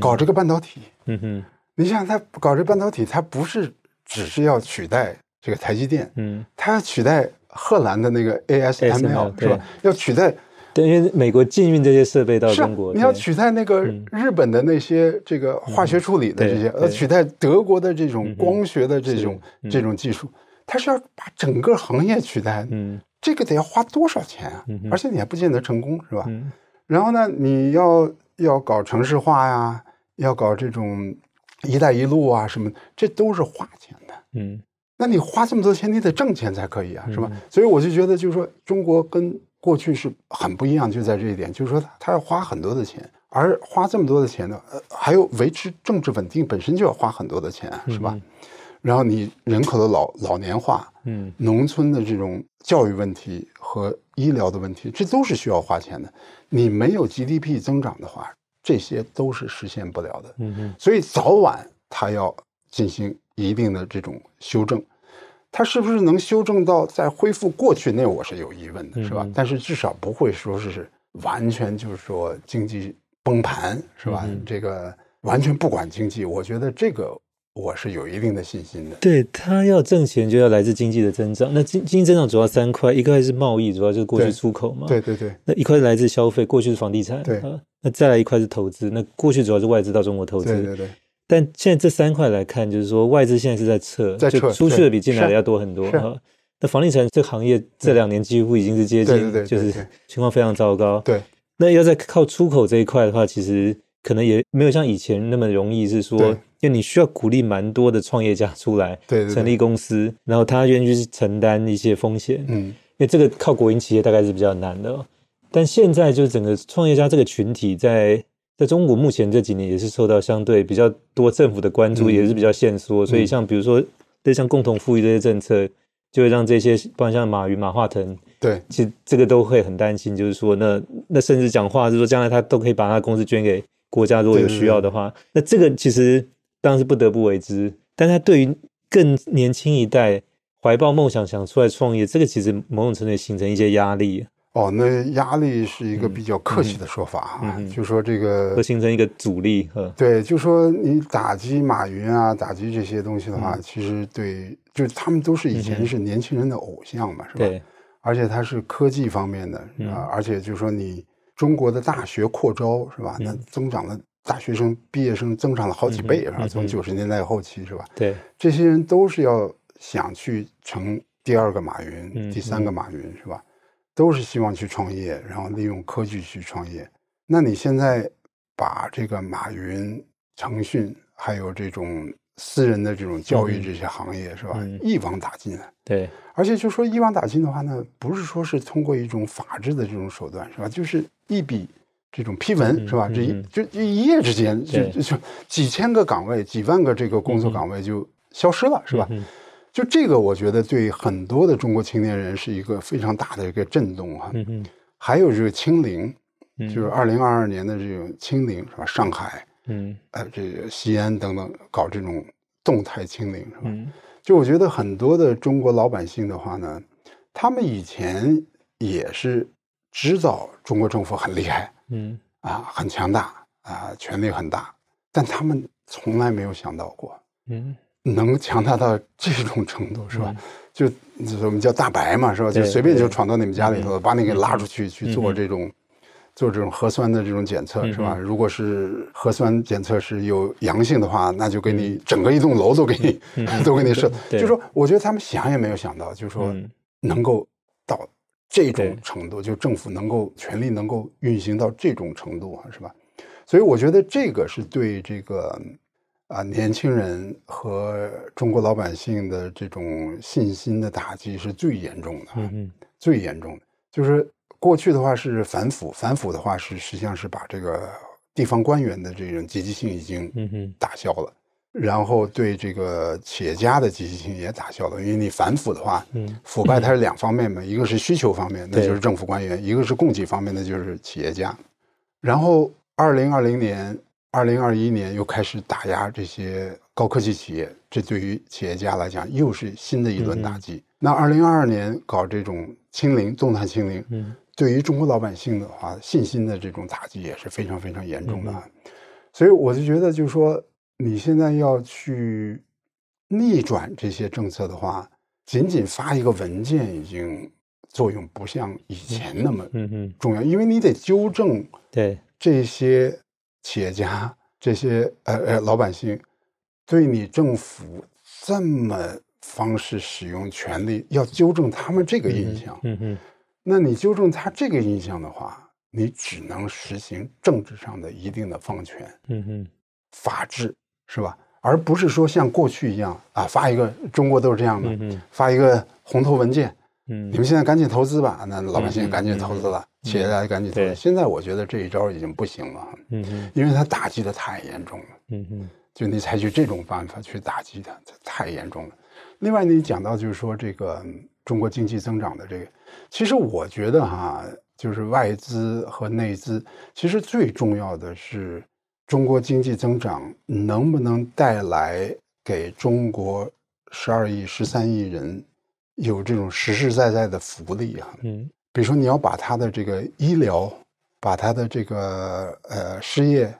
搞这个半导体。嗯哼，你想他搞这个半导体，他不是只是要取代这个台积电，嗯，他要取代荷兰的那个 ASML，是吧？要取代。因为美国禁运这些设备到中国，你要取代那个日本的那些这个化学处理的这些，呃，取代德国的这种光学的这种这种技术，它是要把整个行业取代。嗯，这个得要花多少钱啊？而且你还不见得成功，是吧？然后呢，你要要搞城市化呀，要搞这种“一带一路”啊什么，这都是花钱的。嗯，那你花这么多钱，你得挣钱才可以啊，是吧？所以我就觉得，就是说，中国跟过去是很不一样，就在这一点，就是说他他要花很多的钱，而花这么多的钱呢，呃，还有维持政治稳定本身就要花很多的钱，是吧？嗯、然后你人口的老老年化，嗯，农村的这种教育问题和医疗的问题，这都是需要花钱的。你没有 GDP 增长的话，这些都是实现不了的。嗯嗯，所以早晚他要进行一定的这种修正。它是不是能修正到再恢复过去？那我是有疑问的，是吧？嗯、但是至少不会说是完全就是说经济崩盘，是吧？嗯、这个完全不管经济，我觉得这个我是有一定的信心的。对，它要挣钱，就要来自经济的增长。那经经济增长主要三块，一块是贸易，主要就是过去出口嘛。对对对。那一块是来自消费，过去是房地产。对。啊、那再来一块是投资，那过去主要是外资到中国投资。对对对。但现在这三块来看，就是说外资现在是在撤，在撤，就出去的比进来的要多很多哈。那房地产这个行业这两年几乎已经是接近，就是情况非常糟糕。对，那要在靠出口这一块的话，其实可能也没有像以前那么容易，是说，因为你需要鼓励蛮多的创业家出来，对，成立公司，然后他愿意去承担一些风险，嗯，因为这个靠国营企业大概是比较难的。但现在就是整个创业家这个群体在。在中国目前这几年也是受到相对比较多政府的关注，也是比较限缩，嗯、所以像比如说，对像共同富裕这些政策，就会让这些，包括像马云、马化腾，对，其实这个都会很担心，就是说，那那甚至讲话是说，将来他都可以把他公司捐给国家，如果有需要的话，那这个其实当然是不得不为之，但他对于更年轻一代怀抱梦想想出来创业，这个其实某种程度形成一些压力。哦，那压力是一个比较客气的说法啊，嗯嗯、就说这个会形成一个阻力。对，就说你打击马云啊，打击这些东西的话，嗯、其实对，就是他们都是以前是年轻人的偶像嘛，嗯、是吧？对。而且他是科技方面的，啊？嗯、而且就说你中国的大学扩招，是吧？嗯、那增长了大学生毕业生增长了好几倍，是吧？嗯、从九十年代后期，是吧？对。这些人都是要想去成第二个马云，嗯、第三个马云，是吧？都是希望去创业，然后利用科技去创业。那你现在把这个马云、腾讯，还有这种私人的这种教育这些行业，嗯、是吧？嗯、一网打尽。对，而且就说一网打尽的话呢，不是说是通过一种法治的这种手段，是吧？就是一笔这种批文，嗯、是吧？这一就就一夜之间，就就几千个岗位、几万个这个工作岗位就消失了，嗯、是吧？嗯就这个，我觉得对很多的中国青年人是一个非常大的一个震动啊。嗯嗯。还有这个清零，就是二零二二年的这种清零是吧？上海，嗯，呃，这个西安等等搞这种动态清零是吧？嗯。就我觉得很多的中国老百姓的话呢，他们以前也是知道中国政府很厉害，嗯，啊，很强大啊，权力很大，但他们从来没有想到过，嗯。能强大到这种程度是吧？嗯、就我们叫大白嘛，是吧？就随便就闯到你们家里头，把你给拉出去去做这种，嗯、做这种核酸的这种检测，是吧？嗯、如果是核酸检测是有阳性的话，那就给你整个一栋楼都给你，嗯、都给你设。嗯、就说我觉得他们想也没有想到，就是说能够到这种程度，就政府能够权力能够运行到这种程度啊，是吧？所以我觉得这个是对这个。啊，年轻人和中国老百姓的这种信心的打击是最严重的，嗯嗯，最严重的就是过去的话是反腐，反腐的话是实际上是把这个地方官员的这种积极性已经嗯嗯打消了，嗯、然后对这个企业家的积极性也打消了，因为你反腐的话，嗯，腐败它是两方面嘛，嗯、一个是需求方面，那就是政府官员；一个是供给方面，那就是企业家。然后二零二零年。二零二一年又开始打压这些高科技企业，这对于企业家来讲又是新的一轮打击。嗯、那二零二二年搞这种清零、动态清零，嗯，对于中国老百姓的话，信心的这种打击也是非常非常严重的。嗯、所以我就觉得，就是说你现在要去逆转这些政策的话，仅仅发一个文件已经作用不像以前那么重要，嗯嗯、因为你得纠正对这些。企业家这些呃呃老百姓，对你政府这么方式使用权力，要纠正他们这个印象。嗯嗯，那你纠正他这个印象的话，你只能实行政治上的一定的放权。嗯嗯，法治是吧？而不是说像过去一样啊，发一个中国都是这样的，发一个红头文件嗯，你们现在赶紧投资吧，那老百姓赶紧投资了，企业家赶紧投资。现在我觉得这一招已经不行了，嗯嗯，因为它打击的太严重了，嗯嗯，就你采取这种办法去打击它，太严重了。另外，你讲到就是说这个中国经济增长的这个，其实我觉得哈，就是外资和内资，其实最重要的是中国经济增长能不能带来给中国十二亿、十三亿人。有这种实实在在的福利啊，嗯，比如说你要把他的这个医疗，把他的这个呃失业，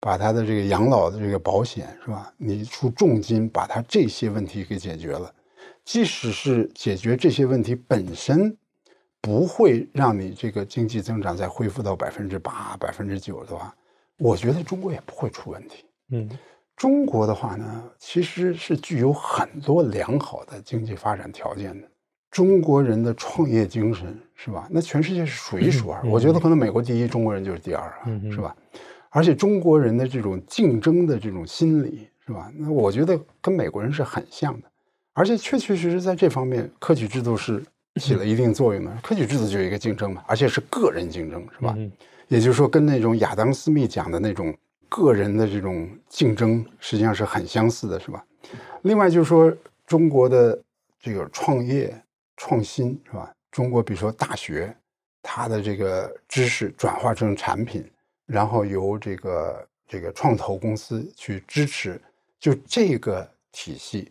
把他的这个养老的这个保险是吧？你出重金把他这些问题给解决了，即使是解决这些问题本身不会让你这个经济增长再恢复到百分之八、百分之九的话，我觉得中国也不会出问题，嗯。中国的话呢，其实是具有很多良好的经济发展条件的。中国人的创业精神是吧？那全世界是数一数二。我觉得可能美国第一，中国人就是第二啊，是吧？而且中国人的这种竞争的这种心理是吧？那我觉得跟美国人是很像的。而且确确实实在这方面，科举制度是起了一定作用的。科举制度就有一个竞争嘛，而且是个人竞争是吧？也就是说，跟那种亚当·斯密讲的那种。个人的这种竞争实际上是很相似的，是吧？另外就是说，中国的这个创业创新是吧？中国比如说大学，它的这个知识转化成产品，然后由这个这个创投公司去支持，就这个体系，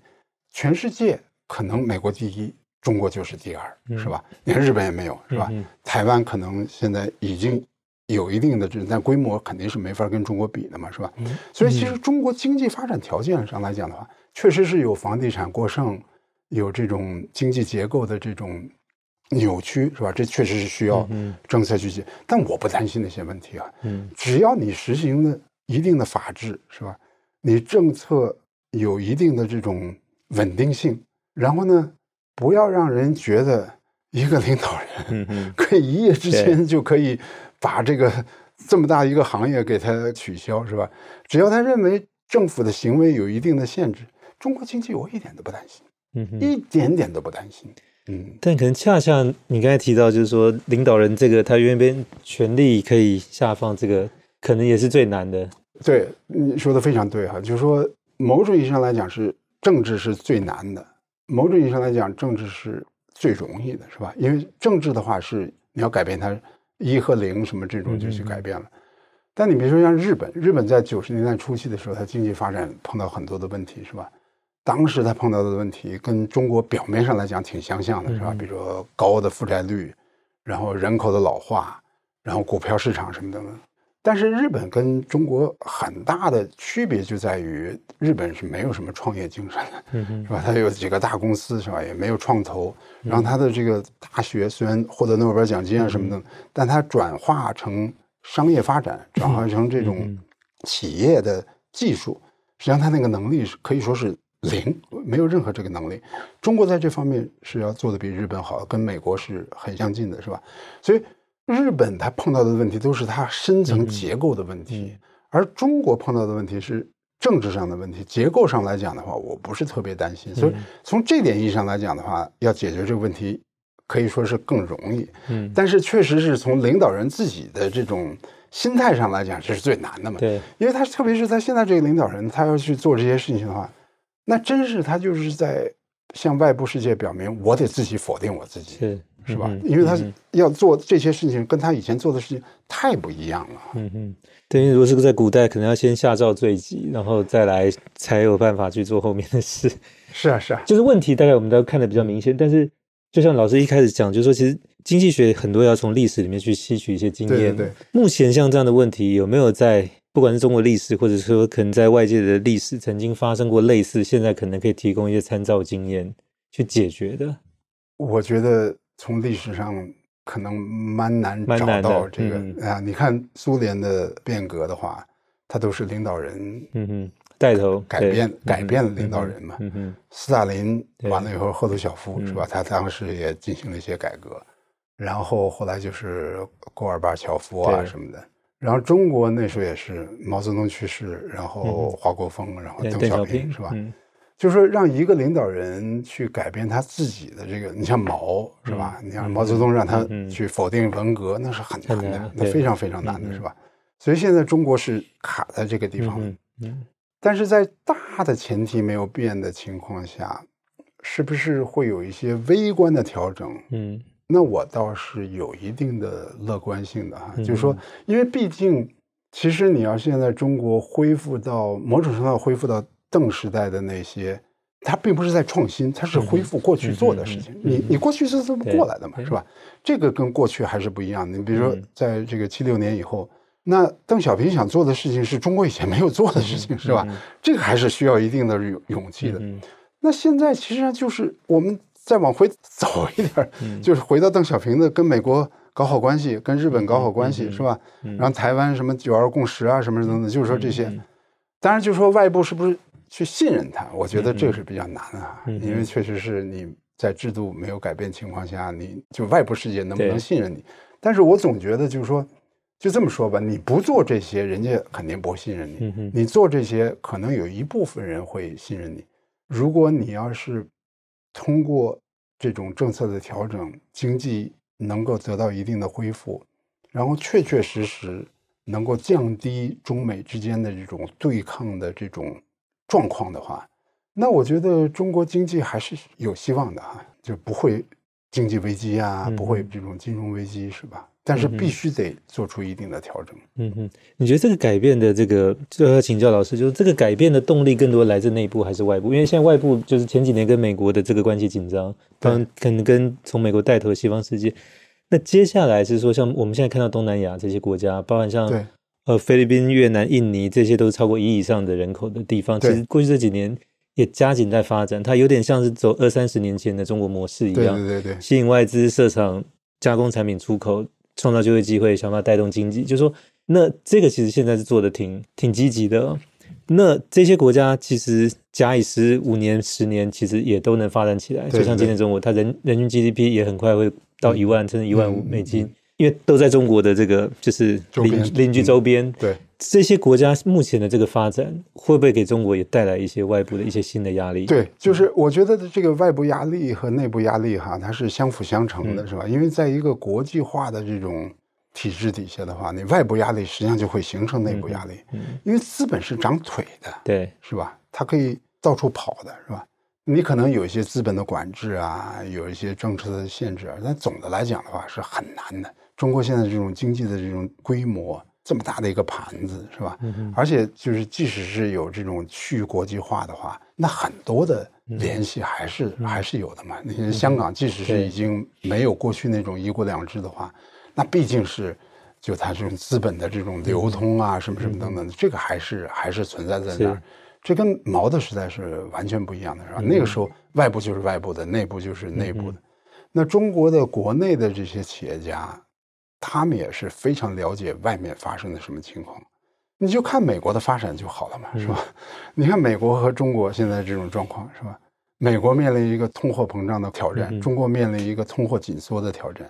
全世界可能美国第一，中国就是第二，是吧？你看日本也没有，是吧？台湾可能现在已经。有一定的这，但规模肯定是没法跟中国比的嘛，是吧？所以其实中国经济发展条件上来讲的话，确实是有房地产过剩，有这种经济结构的这种扭曲，是吧？这确实是需要政策去解。但我不担心那些问题啊，只要你实行的一定的法治，是吧？你政策有一定的这种稳定性，然后呢，不要让人觉得一个领导人 可以一夜之间就可以。把这个这么大一个行业给它取消是吧？只要他认为政府的行为有一定的限制，中国经济我一点都不担心，嗯，一点点都不担心，嗯。但可能恰恰你刚才提到，就是说领导人这个他原边权力可以下放，这个可能也是最难的。对，你说的非常对哈，就是说某种意义上来讲是政治是最难的，某种意义上来讲政治是最容易的，是吧？因为政治的话是你要改变它。一和零什么这种就去改变了，但你比如说像日本，日本在九十年代初期的时候，它经济发展碰到很多的问题，是吧？当时它碰到的问题跟中国表面上来讲挺相像的，是吧？比如说高的负债率，然后人口的老化，然后股票市场什么的。但是日本跟中国很大的区别就在于，日本是没有什么创业精神的，是吧？它有几个大公司，是吧？也没有创投。然后它的这个大学虽然获得诺贝尔奖金啊什么的，但它转化成商业发展，转化成这种企业的技术，实际上它那个能力是可以说是零，没有任何这个能力。中国在这方面是要做的比日本好，跟美国是很相近的，是吧？所以。日本它碰到的问题都是它深层结构的问题，而中国碰到的问题是政治上的问题。结构上来讲的话，我不是特别担心。所以从这点意义上来讲的话，要解决这个问题可以说是更容易。嗯，但是确实是从领导人自己的这种心态上来讲，这是最难的嘛。对，因为他特别是他现在这个领导人，他要去做这些事情的话，那真是他就是在向外部世界表明，我得自己否定我自己。是吧？因为他要做这些事情，跟他以前做的事情太不一样了。嗯嗯，等于如果是在古代，可能要先下诏罪己，然后再来才有办法去做后面的事。是啊，是啊，就是问题大概我们都看得比较明显。但是，就像老师一开始讲，就是说其实经济学很多要从历史里面去吸取一些经验。对对对。目前像这样的问题，有没有在不管是中国历史，或者说可能在外界的历史曾经发生过类似，现在可能可以提供一些参照经验去解决的？我觉得。从历史上可能蛮难找到这个、嗯、啊，你看苏联的变革的话，他都是领导人嗯哼带头改变改变了领导人嘛。嗯哼，斯大林完了以后，赫鲁晓夫是吧？他当时也进行了一些改革，然后后来就是戈尔巴乔夫啊什么的。然后中国那时候也是毛泽东去世，然后华国锋，然后邓小平是吧？就是说让一个领导人去改变他自己的这个，你像毛是吧？你像毛泽东让他去否定文革，那是很难的，那非常非常难的是吧？所以现在中国是卡在这个地方，但是在大的前提没有变的情况下，是不是会有一些微观的调整？嗯，那我倒是有一定的乐观性的哈，就是说，因为毕竟，其实你要现在中国恢复到某种程度恢复到邓时代的那些，它并不是在创新，它是恢复过去做的事情。你你过去是这么过来的嘛，是吧？这个跟过去还是不一样的。你比如说，在这个七六年以后。那邓小平想做的事情是中国以前没有做的事情，是吧？嗯嗯、这个还是需要一定的勇勇气的。那现在其实上就是我们再往回走一点，嗯、就是回到邓小平的跟美国搞好关系，跟日本搞好关系，嗯、是吧？嗯、然后台湾什么九二共识啊，什么等等，就是说这些。当然，就是说外部是不是去信任他？我觉得这个是比较难啊，因为确实是你在制度没有改变情况下，你就外部世界能不能信任你？但是我总觉得就是说。就这么说吧，你不做这些，人家肯定不信任你；你做这些，可能有一部分人会信任你。如果你要是通过这种政策的调整，经济能够得到一定的恢复，然后确确实实能够降低中美之间的这种对抗的这种状况的话，那我觉得中国经济还是有希望的哈，就不会经济危机啊，不会这种金融危机，是吧？但是必须得做出一定的调整。嗯哼，你觉得这个改变的这个，就要请教老师，就是这个改变的动力更多来自内部还是外部？因为现在外部就是前几年跟美国的这个关系紧张，当可能跟从美国带头的西方世界。那接下来是说，像我们现在看到东南亚这些国家，包含像对呃菲律宾、越南、印尼，这些都是超过一亿以上的人口的地方。其实过去这几年也加紧在发展，它有点像是走二三十年前的中国模式一样，对对对对，吸引外资设厂、加工产品出口。创造就业机会，想办法带动经济，就是说，那这个其实现在是做的挺挺积极的。那这些国家其实假以时五年、十年，其实也都能发展起来。就像今天中国，它人人均 GDP 也很快会到一万，甚至一万五美金。因为都在中国的这个就是邻邻居周边，对这些国家目前的这个发展，会不会给中国也带来一些外部的一些新的压力？对，就是我觉得这个外部压力和内部压力哈，它是相辅相成的，是吧？因为在一个国际化的这种体制底下的话，你外部压力实际上就会形成内部压力，因为资本是长腿的，对，是吧？它可以到处跑的，是吧？你可能有一些资本的管制啊，有一些政策的限制啊，但总的来讲的话是很难的。中国现在这种经济的这种规模，这么大的一个盘子，是吧？嗯、而且就是，即使是有这种去国际化的话，那很多的联系还是、嗯、还是有的嘛。那些香港，即使是已经没有过去那种一国两制的话，那毕竟是就它这种资本的这种流通啊，什么什么等等的，这个还是还是存在在那儿。这跟毛的时代是完全不一样的，是吧？那个时候，外部就是外部的，内部就是内部的。那中国的国内的这些企业家。他们也是非常了解外面发生的什么情况，你就看美国的发展就好了嘛，是吧？你看美国和中国现在这种状况，是吧？美国面临一个通货膨胀的挑战，中国面临一个通货紧缩的挑战。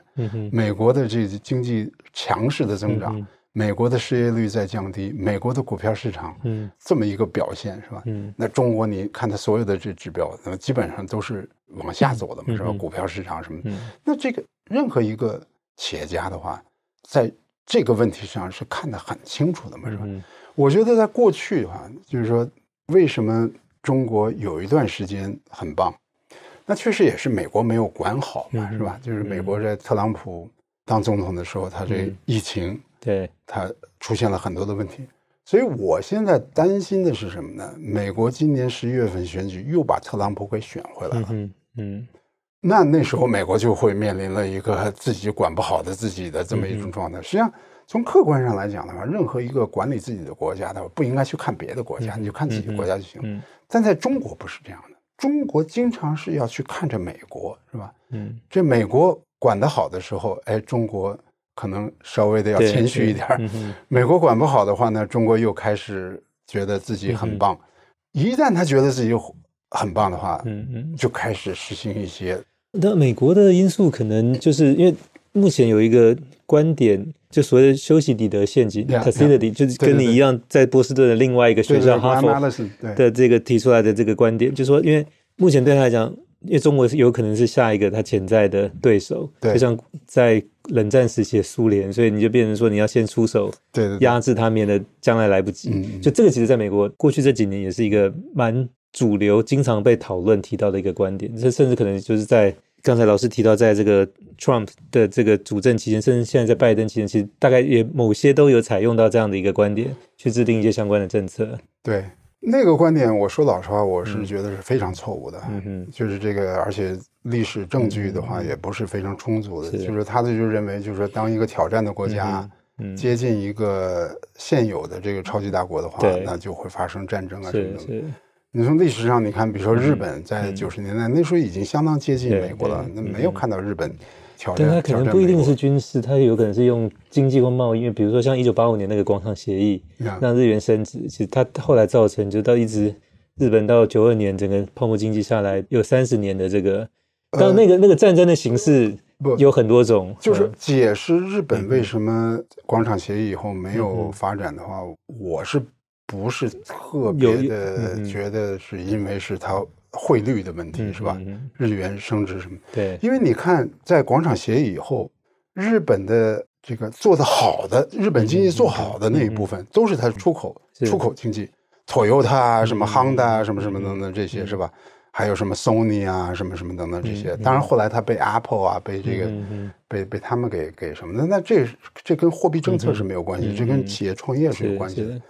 美国的这经济强势的增长，美国的失业率在降低，美国的股票市场，这么一个表现，是吧？那中国你看它所有的这指标，那么基本上都是往下走的嘛，是吧？股票市场什么？那这个任何一个。企业家的话，在这个问题上是看得很清楚的嘛，是吧？嗯、我觉得在过去的话，就是说，为什么中国有一段时间很棒？那确实也是美国没有管好嘛，嗯、是吧？就是美国在特朗普当总统的时候，他这疫情，嗯、对，他出现了很多的问题。所以我现在担心的是什么呢？美国今年十一月份选举又把特朗普给选回来了，嗯。嗯那那时候美国就会面临了一个自己管不好的自己的这么一种状态。实际上，从客观上来讲的话，任何一个管理自己的国家的话，不应该去看别的国家，你就看自己的国家就行。但在中国不是这样的，中国经常是要去看着美国，是吧？嗯，这美国管得好的时候，哎，中国可能稍微的要谦虚一点儿。美国管不好的话呢，中国又开始觉得自己很棒。一旦他觉得自己很棒的话，就开始实行一些。那美国的因素可能就是因为目前有一个观点，就所谓的休息底的陷阱 Thucydides 就是跟你一样，在波士顿的另外一个学校哈佛的这个提出来的这个观点，就是说，因为目前对他来讲，因为中国是有可能是下一个他潜在的对手，就像在冷战时期的苏联，所以你就变成说你要先出手，对，压制他，免得将来来不及。就这个，其实在美国过去这几年也是一个蛮主流、经常被讨论提到的一个观点，这甚至可能就是在。刚才老师提到，在这个 Trump 的这个主政期间，甚至现在在拜登期间，其实大概也某些都有采用到这样的一个观点，去制定一些相关的政策。对那个观点，我说老实话，我是觉得是非常错误的。嗯哼，就是这个，而且历史证据的话，也不是非常充足的。嗯、就是他的就认为，就是说，当一个挑战的国家接近一个现有的这个超级大国的话，嗯、那就会发生战争啊什么的。你从历史上，你看，比如说日本在九十年代、嗯、那时候已经相当接近美国了，那没有看到日本挑战。但它可能不一定是军事，它有可能是用经济或贸易。因为比如说像一九八五年那个广场协议，让日元升值，其实它后来造成就到一直日本到九二年整个泡沫经济下来有三十年的这个，但那个那个战争的形式有很多种，就是解释日本为什么广场协议以后没有发展的话，我是。不是特别的觉得是因为是它汇率的问题，嗯、是吧？日元升值什么？对，因为你看，在广场协议以后，日本的这个做得好的，日本经济做好的那一部分，嗯、都是它出口、嗯、出口经济，Toyota 什么 Honda 什么什么等等这些、嗯、是吧？还有什么 Sony 啊什么什么等等这些。嗯、当然后来它被 Apple 啊被这个、嗯、被被他们给给什么的？那这这跟货币政策是没有关系，嗯、这跟企业创业是有关系的。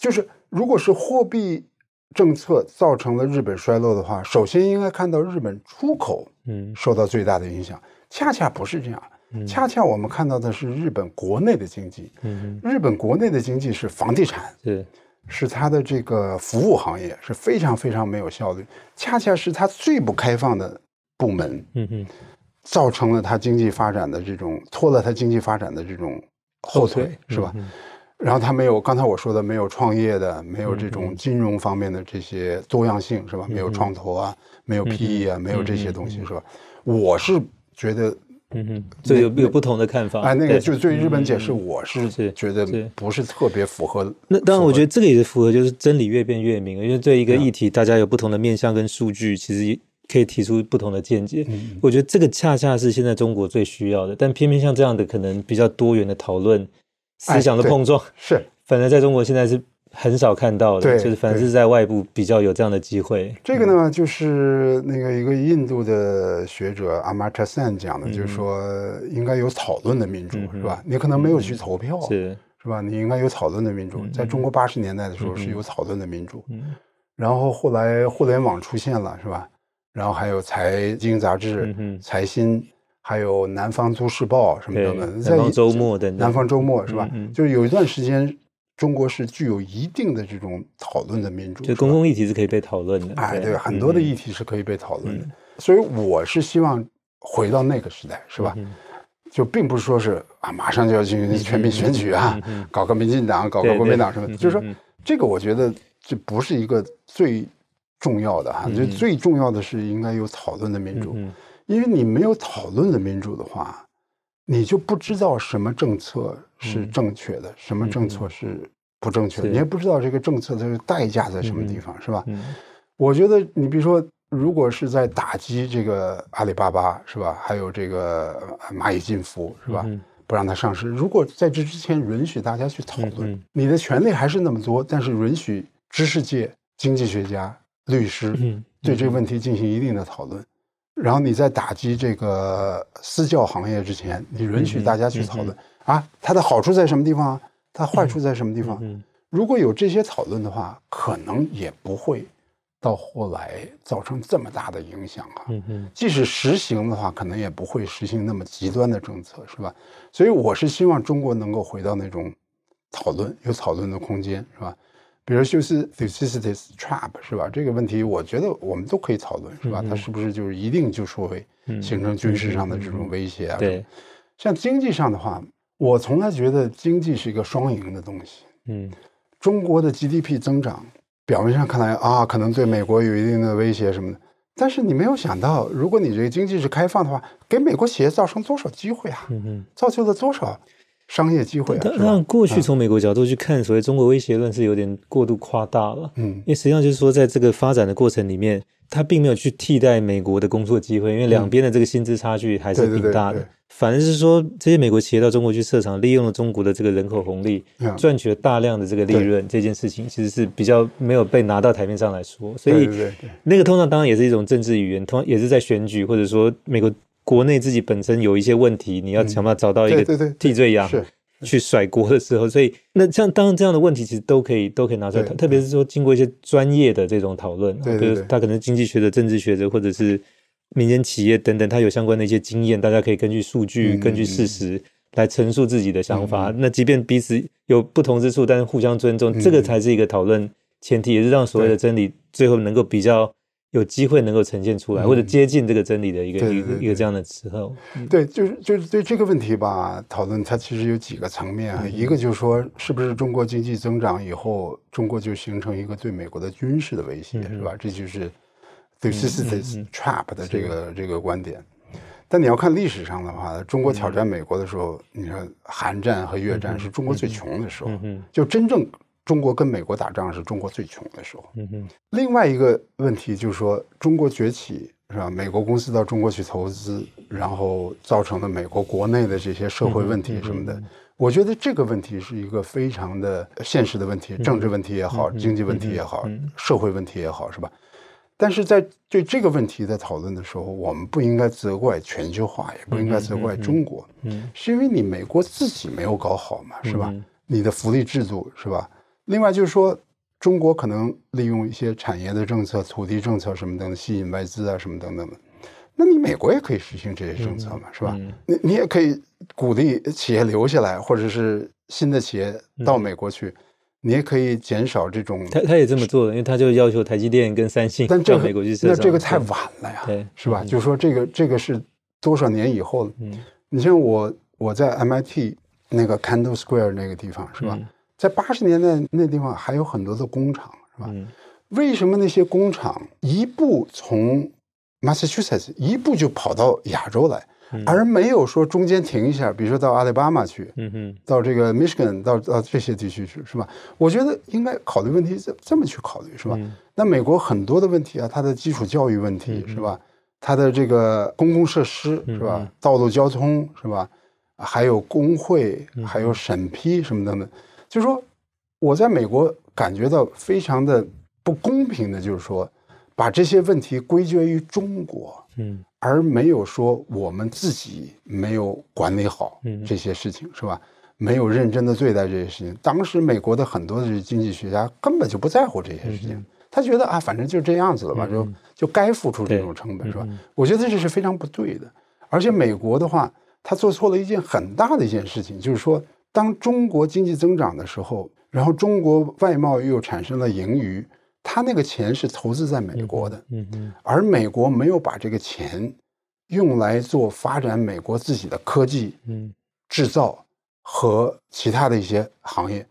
就是，如果是货币政策造成了日本衰落的话，首先应该看到日本出口嗯受到最大的影响。恰恰不是这样，恰恰我们看到的是日本国内的经济。嗯，日本国内的经济是房地产，是是它的这个服务行业是非常非常没有效率，恰恰是它最不开放的部门。嗯哼，造成了它经济发展的这种拖了它经济发展的这种后腿，是吧？然后他没有刚才我说的没有创业的，没有这种金融方面的这些多样性，是吧？没有创投啊，没有 PE 啊，没有这些东西，是吧？我是觉得，嗯哼，这有有不同的看法。哎，那个就对日本解释，我是觉得不是特别符合。那当然，我觉得这个也是符合，就是真理越辩越明。因为对一个议题，大家有不同的面向跟数据，其实可以提出不同的见解。我觉得这个恰恰是现在中国最需要的，但偏偏像这样的可能比较多元的讨论。思想的碰撞、哎、是，反正在中国现在是很少看到的，就是反正是在外部比较有这样的机会。这个呢，就是那个一个印度的学者阿马查森讲的，嗯、就是说应该有讨论的民主，嗯、是吧？你可能没有去投票，是、吧？你应该有讨论的民主。嗯、在中国八十年代的时候是有讨论的民主，嗯、然后后来互联网出现了，是吧？然后还有财经杂志、嗯、财新。还有南方都市报什么的，南方周末的南方周末是吧？就是有一段时间，中国是具有一定的这种讨论的民主，就公共议题是可以被讨论的。哎，对，很多的议题是可以被讨论的。所以我是希望回到那个时代，是吧？就并不是说是啊，马上就要进行全民选举啊，搞个民进党，搞个国民党什么的。就是说，这个我觉得这不是一个最重要的哈，就最重要的是应该有讨论的民主。因为你没有讨论的民主的话，你就不知道什么政策是正确的，嗯、什么政策是不正确的，嗯、你也不知道这个政策的代价在什么地方，嗯、是吧？嗯、我觉得你比如说，如果是在打击这个阿里巴巴，是吧？还有这个蚂蚁金服，是吧？嗯、不让它上市。如果在这之前允许大家去讨论，嗯、你的权利还是那么多，但是允许知识界、经济学家、律师对这个问题进行一定的讨论。然后你在打击这个私教行业之前，你允许大家去讨论啊，它的好处在什么地方？它坏处在什么地方？如果有这些讨论的话，可能也不会到后来造成这么大的影响啊。即使实行的话，可能也不会实行那么极端的政策，是吧？所以我是希望中国能够回到那种讨论，有讨论的空间，是吧？比如就是 Thucydides trap 是吧？这个问题我觉得我们都可以讨论，是吧？它是不是就是一定就说会形成军事上的这种威胁啊？对，像经济上的话，我从来觉得经济是一个双赢的东西。嗯，中国的 GDP 增长表面上看来啊，可能对美国有一定的威胁什么的，但是你没有想到，如果你这个经济是开放的话，给美国企业造成多少机会啊？嗯嗯，造就了多少商业机会啊？让过去从美国角度去看，所谓中国威胁论是有点过度夸大了。嗯，因为实际上就是说，在这个发展的过程里面。它并没有去替代美国的工作机会，因为两边的这个薪资差距还是挺大的。嗯、反而是说，这些美国企业到中国去设厂，利用了中国的这个人口红利，嗯、赚取了大量的这个利润，这件事情其实是比较没有被拿到台面上来说。所以，那个通常当然也是一种政治语言，通常也是在选举，或者说美国国内自己本身有一些问题，你要想办法找到一个替罪羊。去甩锅的时候，所以那像当然这样的问题，其实都可以都可以拿出来，特别是说经过一些专业的这种讨论，比如他可能经济学的、政治学者，或者是民间企业等等，他有相关的一些经验，大家可以根据数据、根据事实来陈述自己的想法。那即便彼此有不同之处，但是互相尊重，这个才是一个讨论前提，也是让所谓的真理最后能够比较。有机会能够呈现出来，或者接近这个真理的一个一个一个这样的时候，对，就是就是对这个问题吧，讨论它其实有几个层面啊。一个就是说，是不是中国经济增长以后，中国就形成一个对美国的军事的威胁，是吧？这就是对 Thucydides trap 的这个这个观点。但你要看历史上的话，中国挑战美国的时候，你说韩战和越战是中国最穷的时候，就真正。中国跟美国打仗是中国最穷的时候。嗯哼。另外一个问题就是说，中国崛起是吧？美国公司到中国去投资，然后造成了美国国内的这些社会问题什么的。我觉得这个问题是一个非常的现实的问题，政治问题也好，经济问题也好，社会问题也好，是吧？但是在对这个问题在讨论的时候，我们不应该责怪全球化，也不应该责怪中国。嗯。是因为你美国自己没有搞好嘛，是吧？你的福利制度是吧？另外就是说，中国可能利用一些产业的政策、土地政策什么等等吸引外资啊什么等等的，那你美国也可以实行这些政策嘛，是吧？你你也可以鼓励企业留下来，或者是新的企业到美国去，你也可以减少这种。他他也这么做的，因为他就要求台积电跟三星到美国去设厂。那这个太晚了呀，是吧？就是说这个这个是多少年以后了？嗯，你像我我在 MIT 那个 Kendall Square 那个地方，是吧？在八十年代那地方还有很多的工厂，是吧？嗯、为什么那些工厂一步从 Massachusetts 一步就跑到亚洲来，嗯、而没有说中间停一下，比如说到阿拉巴马去，嗯、哼到这个 Michigan，到到这些地区去，是吧？我觉得应该考虑问题这这么去考虑，是吧？嗯、那美国很多的问题啊，它的基础教育问题，嗯、是吧？它的这个公共设施，是吧？道路交通，是吧？还有工会，还有审批什么等等。就是说，我在美国感觉到非常的不公平的，就是说，把这些问题归结于中国，嗯，而没有说我们自己没有管理好这些事情，是吧？没有认真的对待这些事情。当时美国的很多的经济学家根本就不在乎这些事情，他觉得啊，反正就这样子了吧，就就该付出这种成本，是吧？我觉得这是非常不对的。而且美国的话，他做错了一件很大的一件事情，就是说。当中国经济增长的时候，然后中国外贸又产生了盈余，他那个钱是投资在美国的，嗯嗯，嗯而美国没有把这个钱用来做发展美国自己的科技、嗯，制造和其他的一些行业，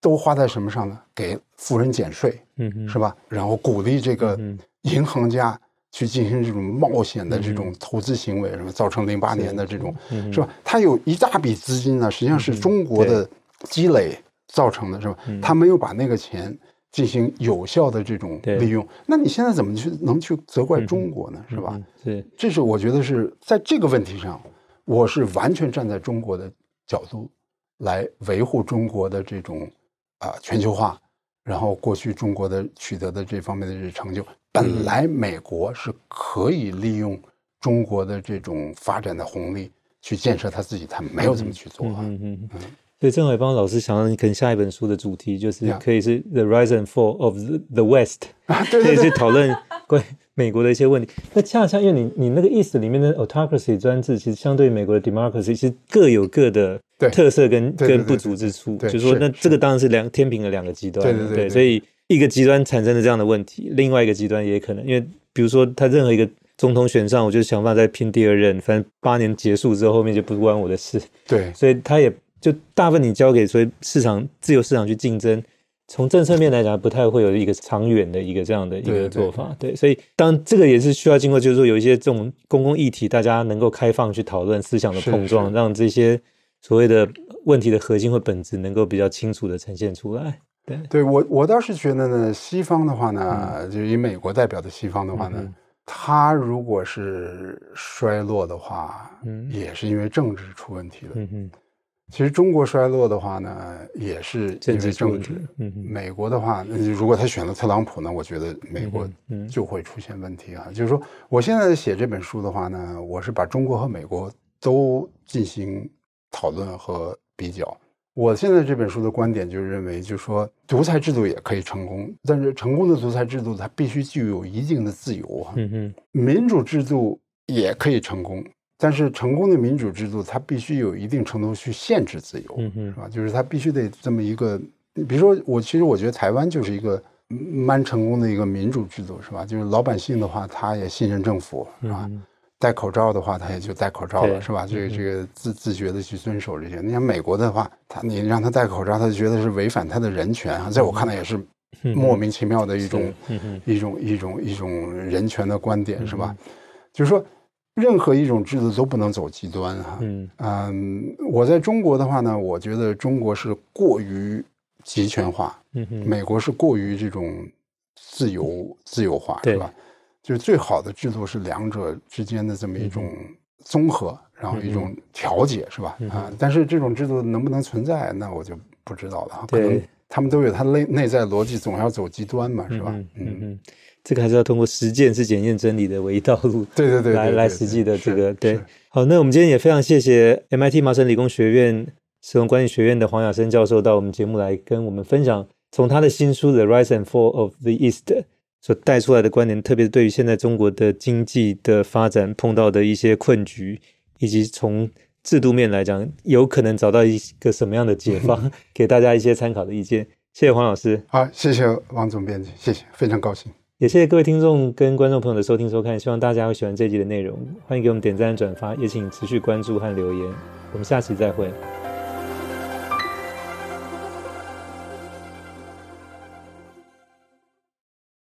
都花在什么上呢？给富人减税，嗯嗯，是吧？然后鼓励这个银行家。去进行这种冒险的这种投资行为，什么、嗯、造成零八年的这种，是，吧？它有一大笔资金呢，实际上是中国的积累造成的，是吧？嗯、他没有把那个钱进行有效的这种利用，嗯、那你现在怎么去能去责怪中国呢？嗯、是吧？对、嗯，这是我觉得是在这个问题上，我是完全站在中国的角度来维护中国的这种啊、呃、全球化，然后过去中国的取得的这方面的这成就。本来美国是可以利用中国的这种发展的红利去建设他自己，他没有这么去做啊。嗯嗯嗯。所以郑伟邦老师想让，你可能下一本书的主题就是可以是 The Rise and Fall of the West，可以去讨论关于美国的一些问题。那恰恰因为你你那个意思里面的 Autocracy 专制，其实相对于美国的 Democracy，其实各有各的特色跟跟不足之处。就是说，那这个当然是两天平的两个极端。对对对。所以。一个极端产生的这样的问题，另外一个极端也可能，因为比如说他任何一个总统选上，我就想办法再拼第二任，反正八年结束之后，后面就不关我的事。对，所以他也就大部分你交给所以市场自由市场去竞争，从政策面来讲，不太会有一个长远的一个这样的一个做法。对，对，对，所以当这个也是需要经过，就是说有一些这种公共议题，大家能够开放去讨论思想的碰撞，让这些所谓的问题的核心或本质能够比较清楚的呈现出来。对，对我我倒是觉得呢，西方的话呢，嗯、就以美国代表的西方的话呢。嗯他如果是衰落的话，嗯，也是因为政治出问题了。嗯哼，其实中国衰落的话呢，也是因为政治。嗯哼，美国的话，如果他选了特朗普呢，我觉得美国就会出现问题啊。就是说，我现在写这本书的话呢，我是把中国和美国都进行讨论和比较。我现在这本书的观点就是认为，就是说独裁制度也可以成功，但是成功的独裁制度它必须具有一定的自由啊。嗯哼，民主制度也可以成功，但是成功的民主制度它必须有一定程度去限制自由，是吧？就是它必须得这么一个，比如说我其实我觉得台湾就是一个蛮成功的一个民主制度，是吧？就是老百姓的话，他也信任政府，是吧？嗯戴口罩的话，他也就戴口罩了，是吧？这个这个自自觉的去遵守这些。你像美国的话，他你让他戴口罩，他就觉得是违反他的人权啊。在我看来，也是莫名其妙的一种一种一种一种人权的观点，是吧？就是说，任何一种制度都不能走极端哈。嗯，我在中国的话呢，我觉得中国是过于集权化，美国是过于这种自由自由化，是吧？就是最好的制度是两者之间的这么一种综合，然后一种调节，是吧？啊，但是这种制度能不能存在，那我就不知道了。可能他们都有他内内在逻辑，总要走极端嘛，是吧？嗯嗯，这个还是要通过实践是检验真理的唯一道路。对对对，来来实际的这个对。好，那我们今天也非常谢谢 MIT 麻省理工学院使用管理学院的黄雅生教授到我们节目来跟我们分享，从他的新书《The Rise and Fall of the East》。所带出来的观点，特别对于现在中国的经济的发展碰到的一些困局，以及从制度面来讲，有可能找到一个什么样的解 放，给大家一些参考的意见。谢谢黄老师，好，谢谢王总编辑，谢谢，非常高兴，也谢谢各位听众跟观众朋友的收听收看，希望大家会喜欢这集的内容，欢迎给我们点赞转发，也请持续关注和留言，我们下期再会。